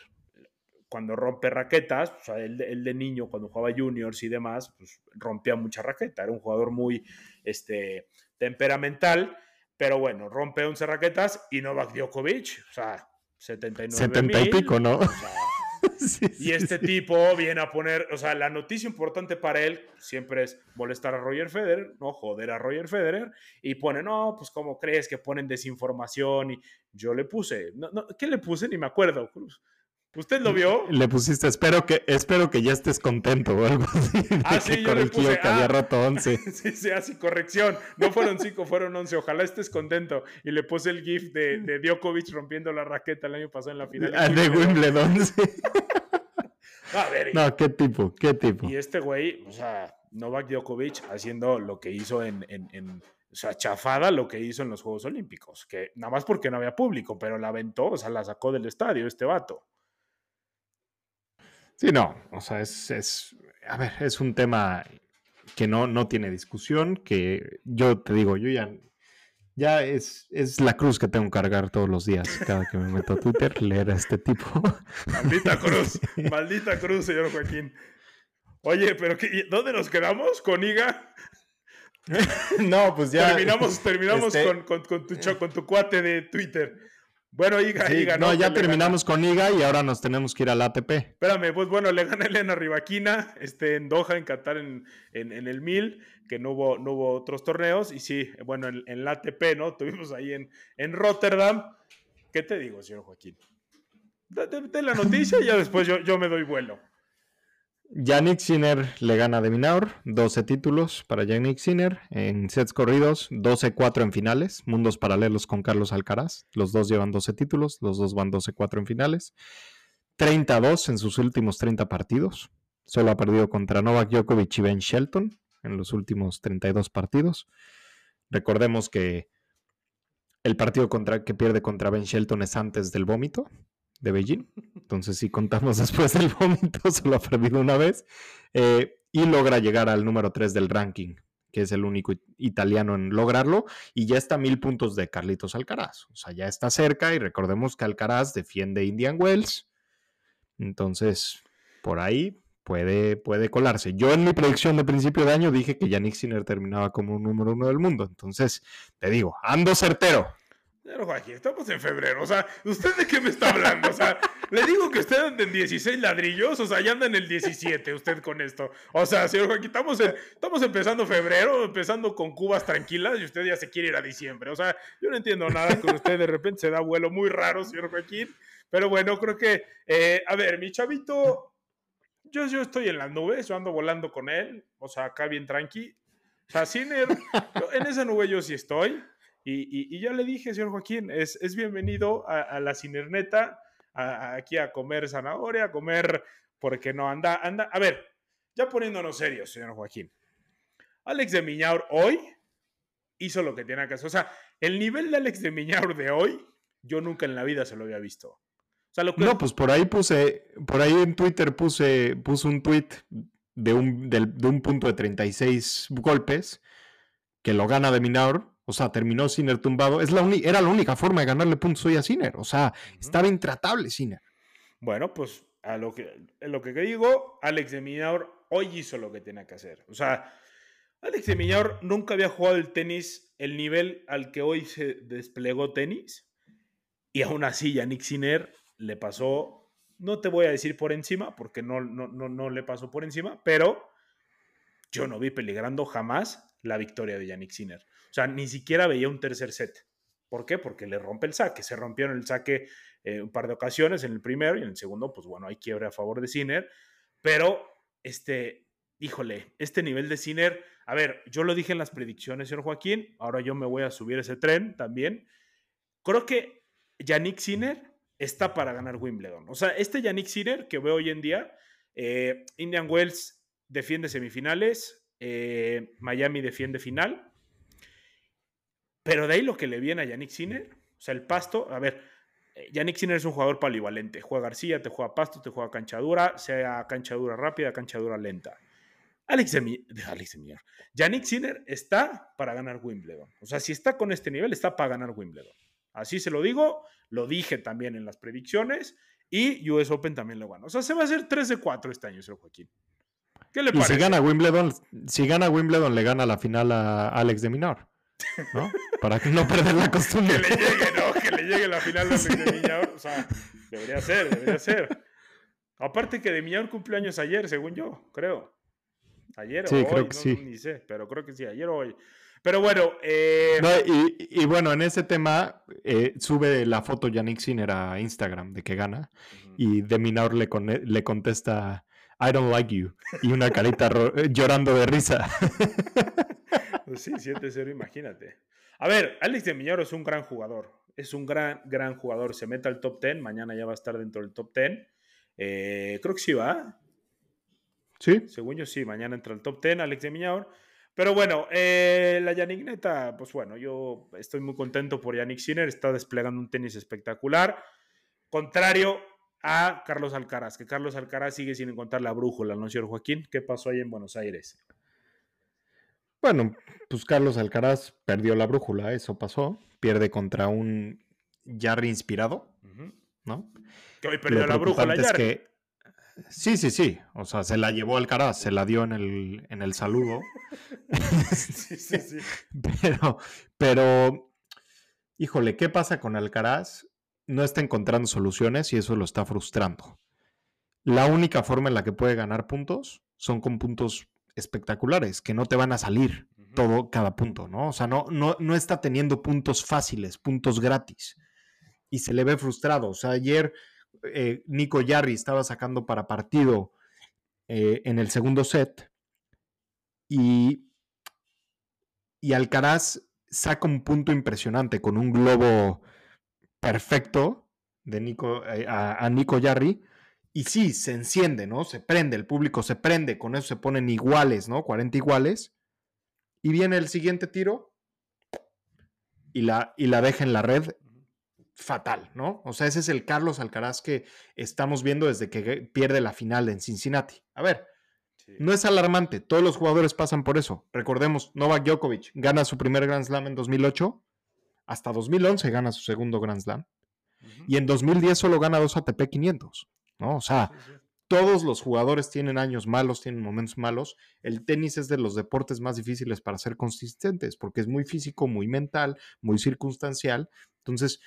Speaker 1: Cuando rompe raquetas, o sea, él, de niño, cuando jugaba juniors y demás, pues rompía mucha raqueta. Era un jugador muy este, temperamental, pero bueno, rompe 11 raquetas y Novak Djokovic, o sea, 79
Speaker 2: 70 y pico, ¿no?
Speaker 1: y este tipo viene a poner, o sea, la noticia importante para él siempre es molestar a Roger Federer, no joder a Roger Federer, y pone, no, pues ¿cómo crees que ponen desinformación? Y yo le puse, no, ¿qué le puse? Ni me acuerdo. ¿Usted lo vio?
Speaker 2: Le pusiste, espero que, espero que ya estés contento o algo así.
Speaker 1: Ah, sí, yo le puse,
Speaker 2: que había ah, roto 11.
Speaker 1: sí, sí, así, corrección. No fueron 5, fueron 11. Ojalá estés contento. Y le puse el GIF de, de Djokovic rompiendo la raqueta el año pasado en la final.
Speaker 2: Ah, de Wimbledon, sí. A ver, no, qué tipo, qué tipo.
Speaker 1: Y este güey, o sea, Novak Djokovic haciendo lo que hizo en, en, en, o sea, chafada lo que hizo en los Juegos Olímpicos, que nada más porque no había público, pero la aventó, o sea, la sacó del estadio este vato.
Speaker 2: Sí, no, o sea, es, es a ver, es un tema que no, no tiene discusión, que yo te digo, yo ya ya es, es la cruz que tengo que cargar todos los días, cada que me meto a Twitter, leer a este tipo.
Speaker 1: Maldita cruz, maldita cruz, señor Joaquín. Oye, pero ¿dónde nos quedamos? ¿Con Iga?
Speaker 2: no, pues ya.
Speaker 1: Terminamos, terminamos este con, con, con, tu, con tu cuate de Twitter. Bueno, Iga, Iga,
Speaker 2: ¿no? ya terminamos con Iga y ahora nos tenemos que ir al ATP.
Speaker 1: Espérame, pues bueno, le gana Elena Rivaquina este, en Doha, en Qatar, en, en, el 1000, que no hubo, no hubo otros torneos. Y sí, bueno, en, el ATP, ¿no? Tuvimos ahí en, en Rotterdam. ¿Qué te digo, señor Joaquín? De, la noticia y ya después yo, yo me doy vuelo.
Speaker 2: Yannick Sinner le gana de Minaur, 12 títulos para Yannick Sinner en sets corridos, 12-4 en finales, mundos paralelos con Carlos Alcaraz, los dos llevan 12 títulos, los dos van 12-4 en finales, 32 en sus últimos 30 partidos, solo ha perdido contra Novak Djokovic y Ben Shelton en los últimos 32 partidos. Recordemos que el partido contra, que pierde contra Ben Shelton es antes del vómito, de Beijing. Entonces, si contamos después del vómito, solo ha perdido una vez. Eh, y logra llegar al número 3 del ranking, que es el único italiano en lograrlo. Y ya está a mil puntos de Carlitos Alcaraz. O sea, ya está cerca. Y recordemos que Alcaraz defiende Indian Wells. Entonces, por ahí puede, puede colarse. Yo en mi predicción de principio de año dije que Yannick Sinner terminaba como un número uno del mundo. Entonces, te digo, ando certero.
Speaker 1: Pero Joaquín, estamos en febrero. O sea, ¿usted de qué me está hablando? O sea, le digo que usted anda en 16 ladrillos, o sea, ya anda en el 17 usted con esto. O sea, señor Joaquín, estamos, estamos empezando febrero, empezando con cubas tranquilas y usted ya se quiere ir a diciembre. O sea, yo no entiendo nada con usted. De repente se da vuelo muy raro, señor Joaquín. Pero bueno, creo que, eh, a ver, mi chavito, yo, yo estoy en las nubes, yo ando volando con él, o sea, acá bien tranqui. O sea, Ciner, en esa nube yo sí estoy. Y, y, ya le dije, señor Joaquín, es, es bienvenido a, la Cinerneta, aquí a comer zanahoria, a comer, porque no anda, anda. A ver, ya poniéndonos serios, señor Joaquín. Alex de Miñaur hoy hizo lo que tenía que hacer. O sea, el nivel de Alex de Miñaur de hoy, yo nunca en la vida se lo había visto.
Speaker 2: No, pues por ahí puse, por ahí en Twitter puse, puse un tweet de un, de, un punto de 36 golpes que lo gana de Minaur. O sea, terminó Sinner tumbado. Es la era la única forma de ganarle puntos hoy a Sinner. O sea, estaba intratable Sinner.
Speaker 1: Bueno, pues a lo que, lo que digo, Alex de Minaur hoy hizo lo que tenía que hacer. O sea, Alex de Minaur nunca había jugado el tenis el nivel al que hoy se desplegó tenis. Y aún así, Yannick Sinner le pasó, no te voy a decir por encima, porque no, no, no, le pasó por encima, pero yo no vi peligrando jamás la victoria de Yannick Sinner. O sea, ni siquiera veía un tercer set. ¿Por qué? Porque le rompe el saque. Se rompieron el saque eh, un par de ocasiones, en el primero y en el segundo, pues bueno, hay quiebre a favor de Sinner. Pero, este, híjole, este nivel de Sinner, a ver, yo lo dije en las predicciones, señor Joaquín, ahora yo me voy a subir ese tren también. Creo que Yannick Sinner está para ganar Wimbledon. O sea, este Yannick Sinner que veo hoy en día, eh, Indian Wells defiende semifinales, eh, Miami defiende final, pero de ahí lo que le viene a Yannick Sinner, o sea, el pasto, a ver, eh, Yannick Sinner es un jugador polivalente, juega García, te juega pasto, te juega cancha dura, sea cancha dura rápida, cancha dura lenta. Alex de, Alex Yannick Sinner está para ganar Wimbledon. O sea, si está con este nivel, está para ganar Wimbledon. Así se lo digo, lo dije también en las predicciones y US Open también lo gana. O sea, se va a hacer 3 de 4 este año, señor Joaquín.
Speaker 2: ¿Qué le parece? Y si gana Wimbledon, si gana Wimbledon, le gana la final a Alex de Minor. ¿No? Para que no perder la costumbre.
Speaker 1: que le llegue, ¿no? Que le llegue la final a Alex de. O sea, debería ser, debería ser. Aparte que de Minor cumplió años ayer, según yo, creo. Ayer o hoy, creo que no, sí. ni sé, pero creo que sí, ayer o hoy. Pero bueno. Eh...
Speaker 2: y, bueno, en ese tema eh, sube la foto Yannick Sinner a Instagram de que gana. Y de le, le contesta, I don't like you. Y una carita eh, llorando de risa.
Speaker 1: Pues sí, 7-0, imagínate. A ver, Alex de Miñaro es un gran jugador. Es un gran, gran jugador. Se mete al top 10. Mañana ya va a estar dentro del top 10. Eh, creo que sí va.
Speaker 2: Sí.
Speaker 1: Según yo, sí. Mañana entra al top 10, Alex de Miñaur. Pero bueno, eh, la Yannick Neta, pues bueno, yo estoy muy contento por Yannick Sinner, está desplegando un tenis espectacular. Contrario a Carlos Alcaraz, que Carlos Alcaraz sigue sin encontrar la brújula, ¿no, señor Joaquín? ¿Qué pasó ahí en Buenos Aires?
Speaker 2: Bueno, pues Carlos Alcaraz perdió la brújula, eso pasó. Pierde contra un Jarry inspirado, ¿no?
Speaker 1: Que hoy perdió la brújula Jarry.
Speaker 2: Sí, sí, sí. O sea, se la llevó Alcaraz, se la dio en el, en el saludo. sí, sí, sí. Pero, pero, híjole, ¿qué pasa con Alcaraz? No está encontrando soluciones y eso lo está frustrando. La única forma en la que puede ganar puntos son con puntos espectaculares, que no te van a salir todo, cada punto, ¿no? O sea, no, no, no está teniendo puntos fáciles, puntos gratis. Y se le ve frustrado. O sea, ayer eh, Nico Yarri estaba sacando para partido eh, en el segundo set y, y Alcaraz saca un punto impresionante con un globo perfecto de Nico, eh, a, Nico Yarri. Y sí, se enciende, ¿no? Se prende, el público se prende, con eso se ponen iguales, ¿no? 40 iguales. Y viene el siguiente tiro y la, y la deja en la red fatal, ¿no? O sea, ese es el Carlos Alcaraz que estamos viendo desde que pierde la final en Cincinnati. A ver, no es alarmante, todos los jugadores pasan por eso. Recordemos, Novak Djokovic gana su primer Grand Slam en 2008, hasta 2011 gana su segundo Grand Slam, y en 2010 solo gana dos ATP 500, ¿no? O sea, todos los jugadores tienen años malos, tienen momentos malos. El tenis es de los deportes más difíciles para ser consistentes porque es muy físico, muy mental, muy circunstancial. Entonces,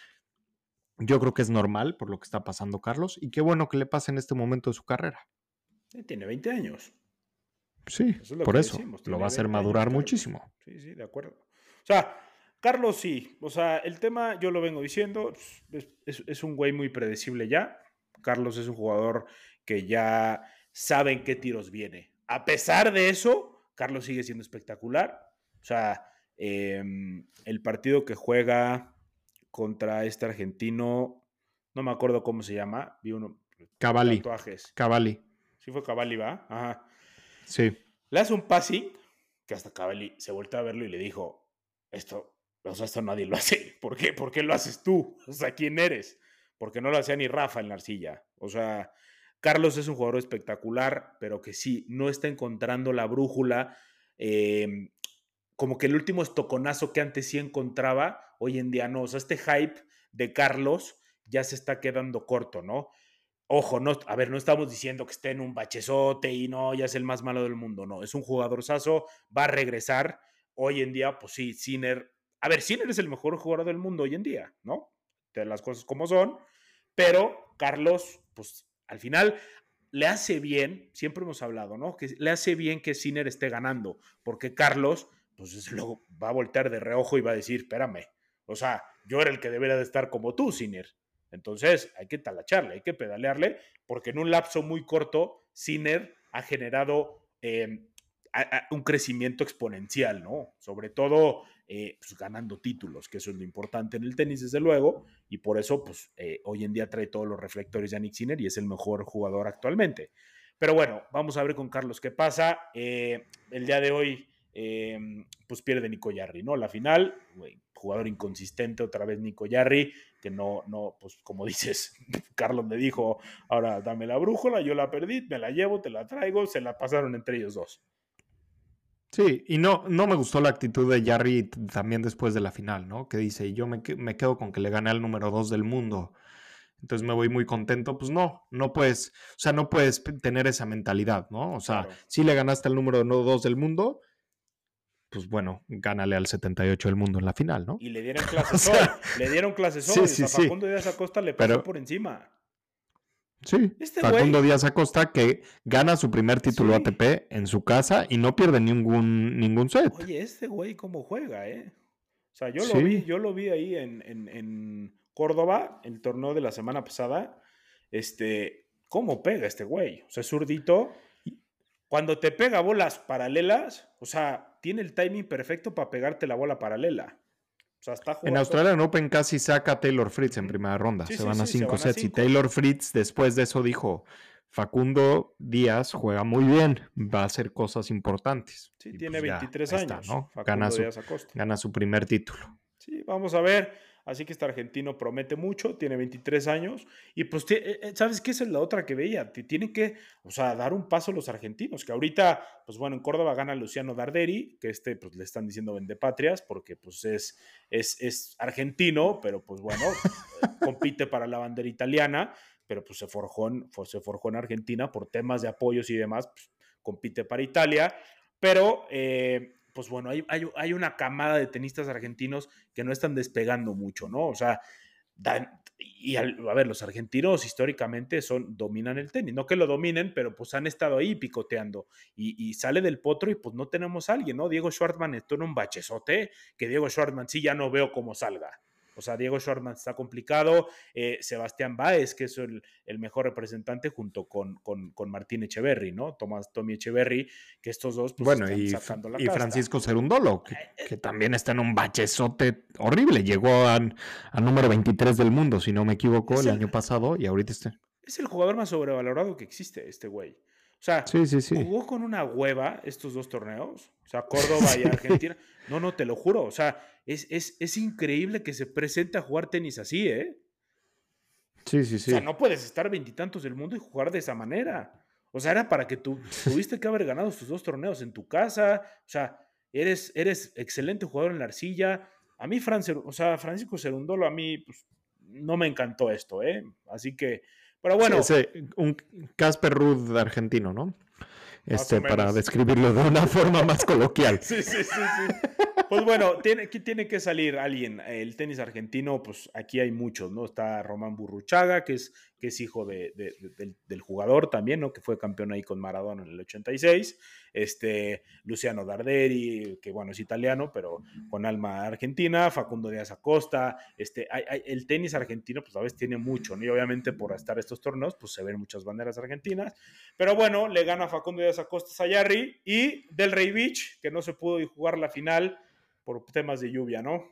Speaker 2: yo creo que es normal por lo que está pasando Carlos y qué bueno que le pase en este momento de su carrera.
Speaker 1: Tiene 20 años.
Speaker 2: Sí, por eso. lo va a hacer madurar muchísimo.
Speaker 1: Sí, sí, de acuerdo. O sea, Carlos sí. O sea, el tema, yo lo vengo diciendo, es, es un güey muy predecible ya. Carlos es un jugador que ya saben qué tiros viene. A pesar de eso, Carlos sigue siendo espectacular. O sea, em, el partido que juega contra este argentino, no me acuerdo cómo se llama, vi uno.
Speaker 2: Cavalli. Cavalli.
Speaker 1: Sí fue Cavalli, ¿va? Ajá.
Speaker 2: Sí.
Speaker 1: Le hace un passing que hasta Cavalli se volvió a verlo y le dijo, esto, o sea, esto nadie lo hace. ¿Por qué? ¿Por qué lo haces tú? O sea, ¿quién eres? Porque no lo hacía ni Rafa en la arcilla. O sea, Carlos es un jugador espectacular, pero que sí, no está encontrando la brújula. Em, como que el último estoconazo que antes sí encontraba, hoy en día no. O sea, este hype de Carlos ya se está quedando corto, ¿no? Ojo, no, a ver, no estamos diciendo que esté en un bachezote y no, ya es el más malo del mundo, no. Es un jugador saso, va a regresar. Hoy en día, pues sí, Sinner. A ver, Sinner es el mejor jugador del mundo hoy en día, ¿no? De las cosas como son. Pero Carlos, pues al final le hace bien, siempre hemos hablado, ¿no? Que le hace bien que Sinner esté ganando, porque Carlos, pues luego va a voltear de reojo y va a decir, espérame, o sea, yo era el que debería de estar como tú, Sinner. Entonces hay que talacharle, hay que pedalearle, porque en un lapso muy corto, Sinner ha generado em, un crecimiento exponencial, ¿no? Sobre todo eh, pues, ganando títulos, que eso es lo importante en el tenis, desde luego, y por eso, pues, eh, hoy en día trae todos los reflectores de Nick Sinner y es el mejor jugador actualmente. Pero bueno, vamos a ver con Carlos qué pasa. Eh, el día de hoy, pues pierde Nico Yarri, ¿no? La final, jugador inconsistente, otra vez Nico Yarri, que no, no, pues como dices, Carlos me dijo, ahora dame la brújula, yo la perdí, me la llevo, te la traigo, se la pasaron entre ellos dos.
Speaker 2: Sí, y no, no me gustó la actitud de Jarry también después de la final, ¿no? Que dice, yo me, me quedo con que le gané al número dos del mundo. Entonces me voy muy contento. Pues no, no puedes, o sea, no puedes tener esa mentalidad, ¿no? O sea, si le ganaste al número dos del mundo, pues bueno, gánale al 78 del mundo en la final, ¿no?
Speaker 1: Y le dieron clases hoy, le dieron clases hoy, sí, sí, Facundo Díaz Acosta le pasó por encima.
Speaker 2: Sí, este Facundo Díaz Acosta que gana su primer título ATP en su casa y no pierde ningún, ningún set.
Speaker 1: Oye, este güey cómo juega, ¿eh? O sea, yo lo vi, yo lo vi ahí en, en, en, Córdoba, el torneo de la semana pasada. Este, ¿cómo pega este güey? O sea, zurdito. Cuando te pega bolas paralelas, o sea, tiene el timing perfecto para pegarte la bola paralela
Speaker 2: en Australia en Open casi saca a Taylor Fritz en primera ronda. se, van a cinco sets. Y Taylor Fritz después de eso dijo, Facundo Díaz juega muy bien, va a hacer cosas importantes.
Speaker 1: Sí, tiene 23 pues años.
Speaker 2: Gana, su, gana su primer título.
Speaker 1: Sí, vamos a ver. Así que este argentino promete mucho, tiene 23 años y pues, eh, eh, ¿sabes qué es la otra que veía? Tienen que, o sea, dar un paso los argentinos, que ahorita, pues bueno, en Córdoba gana Luciano Darderi, que este, pues le están diciendo vende patrias porque pues es, es, es argentino, pero pues bueno, compite para la bandera italiana, pero pues se forjó, en, se forjó en Argentina por temas de apoyos y demás, pues, compite para Italia, pero... Eh, pues bueno, hay, una camada de tenistas argentinos que no están despegando mucho, ¿no? O sea, y a ver, los argentinos históricamente son, dominan el tenis, no que lo dominen, pero pues han estado ahí picoteando y, sale del potro y pues no tenemos a alguien, ¿no? Diego Schwartzman estuvo en un bachezote, que Diego Schwartzman sí ya no veo cómo salga. O sea, Diego Schwartzman está complicado. Eh, Sebastián Báez, que es el, mejor representante, junto con, con, Martín Echeverry, ¿no? Tomás Tommy Echeverry, que estos dos pues,
Speaker 2: bueno, están y, sacando la Y Francisco Cerundolo, que, eh, que, también está en un bachezote horrible. Llegó a, número 23 del mundo, si no me equivoco, el, año pasado, y ahorita está.
Speaker 1: Es el jugador más sobrevalorado que existe, este güey. O sea,
Speaker 2: Sí, sí, sí.
Speaker 1: jugó con una hueva estos dos torneos. O sea, Córdoba y Argentina. No, no, te lo juro. O sea, es, es, es increíble que se presente a jugar tenis así, ¿eh?
Speaker 2: Sí, sí, sí.
Speaker 1: O sea, no puedes estar veintitantos del mundo y jugar de esa manera. O sea, era para que tú tuviste que haber ganado estos dos torneos en tu casa. O sea, eres, eres excelente jugador en la arcilla. A mí, Fran, o sea, Francisco Cerundolo, a mí pues, no me encantó esto, ¿eh? Así que, pero bueno,
Speaker 2: Sí, ese- un Casper Ruud argentino, ¿no? Este, para describirlo de una forma más coloquial.
Speaker 1: Sí, sí, sí, sí. Pues bueno, tiene, que- tiene que salir alguien. El tenis argentino, pues aquí hay muchos, ¿no? Está Román Burruchaga, que es, que es hijo de- de- de- del, jugador también, ¿no? Que fue campeón ahí con Maradona en el 86. Este, Luciano Darderi, que bueno, es italiano, pero con alma argentina. Facundo Díaz Acosta. Este, el tenis argentino, pues a veces tiene mucho, ¿no? Y obviamente por estar estos torneos, pues se ven muchas banderas argentinas. Pero bueno, le gana Facundo Díaz Acosta Sayarri y Del Rey Beach, que no se pudo jugar la final por temas de lluvia, ¿no?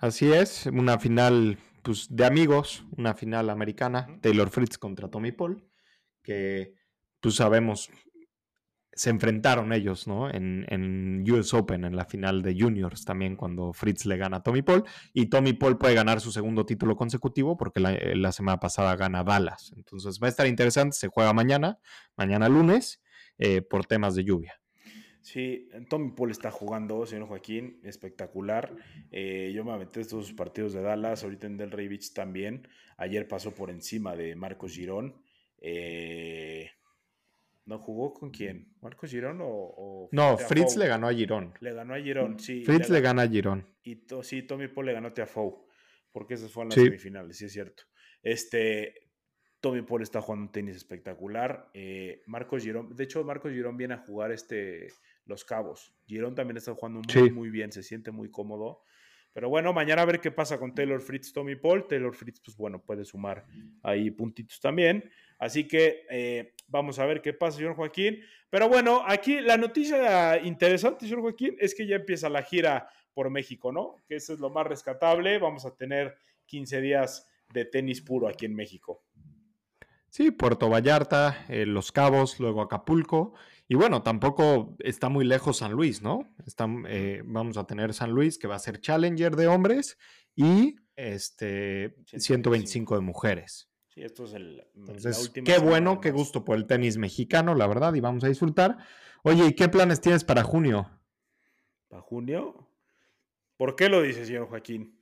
Speaker 2: Así es, una final pues, de amigos, una final americana. Taylor Fritz contra Tommy Paul, que pues sabemos, se enfrentaron ellos, ¿no? En, en US Open, en la final de Juniors también, cuando Fritz le gana a Tommy Paul, y Tommy Paul puede ganar su segundo título consecutivo porque la, eh, la semana pasada gana Dallas. Entonces va a estar interesante, se juega mañana, mañana lunes, eh, por temas de lluvia.
Speaker 1: Sí, Tommy Paul está jugando, señor Joaquín, espectacular. Eh, yo me aventé estos sus partidos de Dallas, ahorita en Del Rey Beach también. Ayer pasó por encima de Marcos Girón. Eh, ¿No jugó con quién? ¿Marcos Girón o.? o
Speaker 2: No,
Speaker 1: Teafou?
Speaker 2: Fritz le ganó a Girón.
Speaker 1: Le ganó a Girón, sí.
Speaker 2: Fritz le
Speaker 1: ganó-
Speaker 2: gana a Girón.
Speaker 1: Y to- sí, Tommy Paul le ganó a Tiafoe, porque esas fueron las
Speaker 2: Sí.
Speaker 1: semifinales, sí es cierto. Este, Tommy Paul está jugando un tenis espectacular. Eh, Marcos Girón, de hecho, Marcos Girón viene a jugar este, Los Cabos. Girón también está jugando muy,
Speaker 2: Sí.
Speaker 1: muy bien, se siente muy cómodo. Pero bueno, mañana a ver qué pasa con Taylor Fritz, Tommy Paul. Taylor Fritz, pues bueno, puede sumar ahí puntitos también. Así que eh, vamos a ver qué pasa, señor Joaquín. Pero bueno, aquí la noticia interesante, señor Joaquín, es que ya empieza la gira por México, ¿no? Que eso es lo más rescatable. Vamos a tener 15 días de tenis puro aquí en México.
Speaker 2: Sí, Puerto Vallarta, eh, Los Cabos, luego Acapulco. Y bueno, tampoco está muy lejos San Luis, ¿no? Están, eh, vamos a tener San Luis, que va a ser Challenger de hombres, y este 125 de mujeres.
Speaker 1: Sí, esto es el, la
Speaker 2: Entonces,
Speaker 1: última
Speaker 2: qué bueno, qué gusto por el tenis mexicano, la verdad, y vamos a disfrutar. Oye, ¿y qué planes tienes para junio?
Speaker 1: ¿Para junio? ¿Por qué lo dice, señor Joaquín?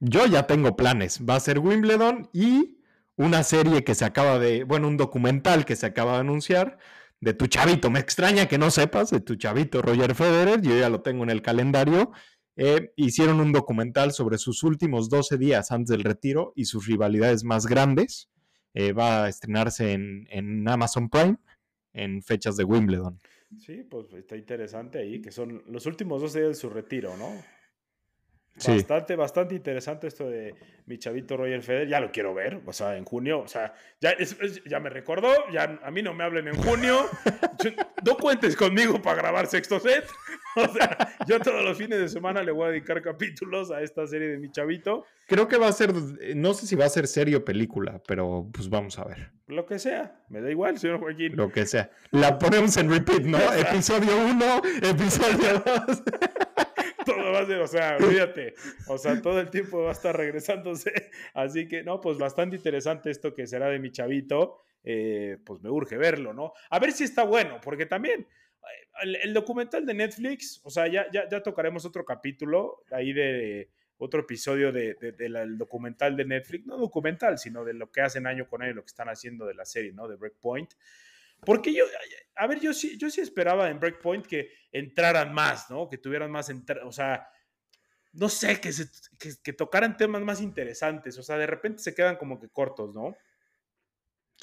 Speaker 2: Yo ya tengo planes. Va a ser Wimbledon y una serie que se acaba de, bueno, un documental que se acaba de anunciar de tu chavito. Me extraña que no sepas de tu chavito Roger Federer. Yo ya lo tengo en el calendario. Eh, hicieron un documental sobre sus últimos 12 días antes del retiro y sus rivalidades más grandes. Eh, va a estrenarse en, en Amazon Prime en fechas de Wimbledon.
Speaker 1: Sí, pues está interesante ahí, que son los últimos dos días de su retiro, ¿no?
Speaker 2: Sí.
Speaker 1: Bastante, bastante interesante esto de mi chavito Roger Federer. Ya lo quiero ver, o sea, en junio. O sea, ya, es- es- ya me recordó. Ya a mí no me hablen en junio. Yo- no cuentes conmigo para grabar sexto set. O sea, yo todos los fines de semana le voy a dedicar capítulos a esta serie de mi chavito.
Speaker 2: Creo que va a ser, no sé si va a ser serie o película, pero pues vamos a ver.
Speaker 1: Lo que sea, me da igual, señor Joaquín.
Speaker 2: Lo que sea. La ponemos en repeat, ¿no? Episodio 1, episodio 2.
Speaker 1: todo va a ser, o sea, olvídate. O sea, todo el tiempo va a estar regresándose. Así que, no, pues bastante interesante esto que será de mi chavito. Eh, pues me urge verlo, ¿no? A ver si está bueno, porque también eh, el, documental de Netflix, o sea, ya, ya, ya tocaremos otro capítulo ahí de otro episodio de- de- de del documental de Netflix, no documental, sino de lo que hacen año con año, lo que están haciendo de la serie, ¿no? De Breakpoint. Porque yo, a ver, yo sí, yo sí esperaba en Breakpoint que entraran más, ¿no? Que tuvieran más, o sea, no sé, que, se, que tocaran temas más interesantes, o sea, de repente se quedan como que cortos, ¿no?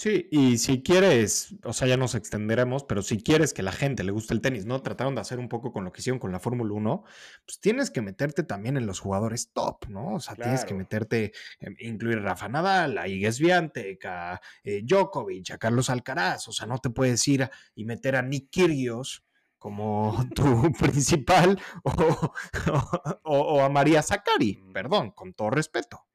Speaker 2: Sí, y si quieres, o sea, ya nos extenderemos, pero si quieres que la gente le guste el tenis, ¿no? Trataron de hacer un poco con lo que hicieron con la Fórmula 1, pues tienes que meterte también en los jugadores top, ¿no? O sea, tienes que meterte, eh, incluir a Rafa Nadal, a Iges Swiatek, a eh, Djokovic, a Carlos Alcaraz, o sea, no te puedes ir a- y meter a Nick Kyrgios como tu principal o, o- o a María Zakari,
Speaker 1: Mm.
Speaker 2: perdón, con todo respeto.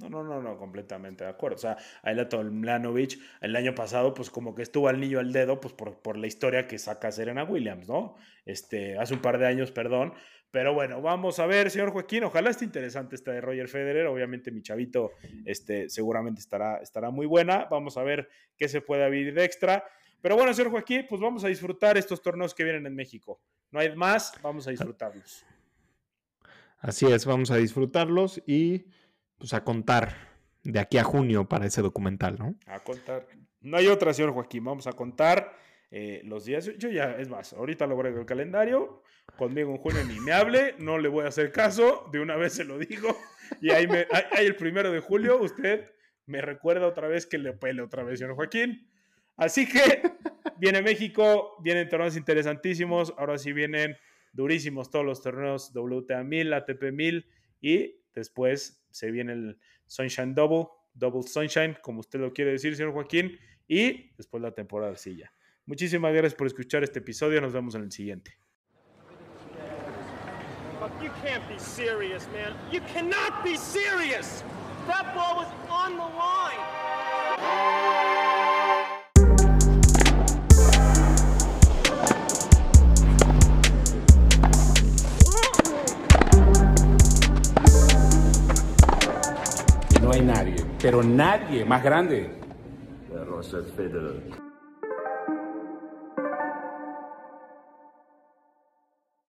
Speaker 1: No, no, no, no, completamente de acuerdo. O sea, Ayla Tomljanovic el año pasado, pues como que estuvo al niño al dedo, pues por, por la historia que saca Serena Williams, ¿no? Este, hace un par de años, perdón. Pero bueno, vamos a ver, señor Joaquín. Ojalá esté interesante esta de Roger Federer. Obviamente, mi chavito este, seguramente estará, estará muy buena. Vamos a ver qué se puede abrir de extra. Pero bueno, señor Joaquín, pues vamos a disfrutar estos torneos que vienen en México. No hay más, vamos a disfrutarlos.
Speaker 2: Así es, vamos a disfrutarlos y pues a contar de aquí a junio para ese documental, ¿no?
Speaker 1: A contar. No hay otra, señor Joaquín. Vamos a contar eh, los días. Yo ya, es más, ahorita lo agrego el calendario. Conmigo en junio ni me hable, no le voy a hacer caso. De una vez se lo digo. Y ahí, me, ahí el primero de julio, usted me recuerda otra vez que le pele otra vez, señor Joaquín. Así que viene México, vienen torneos interesantísimos. Ahora sí vienen durísimos todos los torneos WTA 1000, ATP 1000 y después se viene el Sunshine Double, Double Sunshine, como usted lo quiere decir, señor Joaquín, y después la temporada silla. Muchísimas gracias por escuchar este episodio, nos vemos en el siguiente. You can't be serious, man. You cannot be serious. That ball was on the line.
Speaker 3: Pero nadie más grande.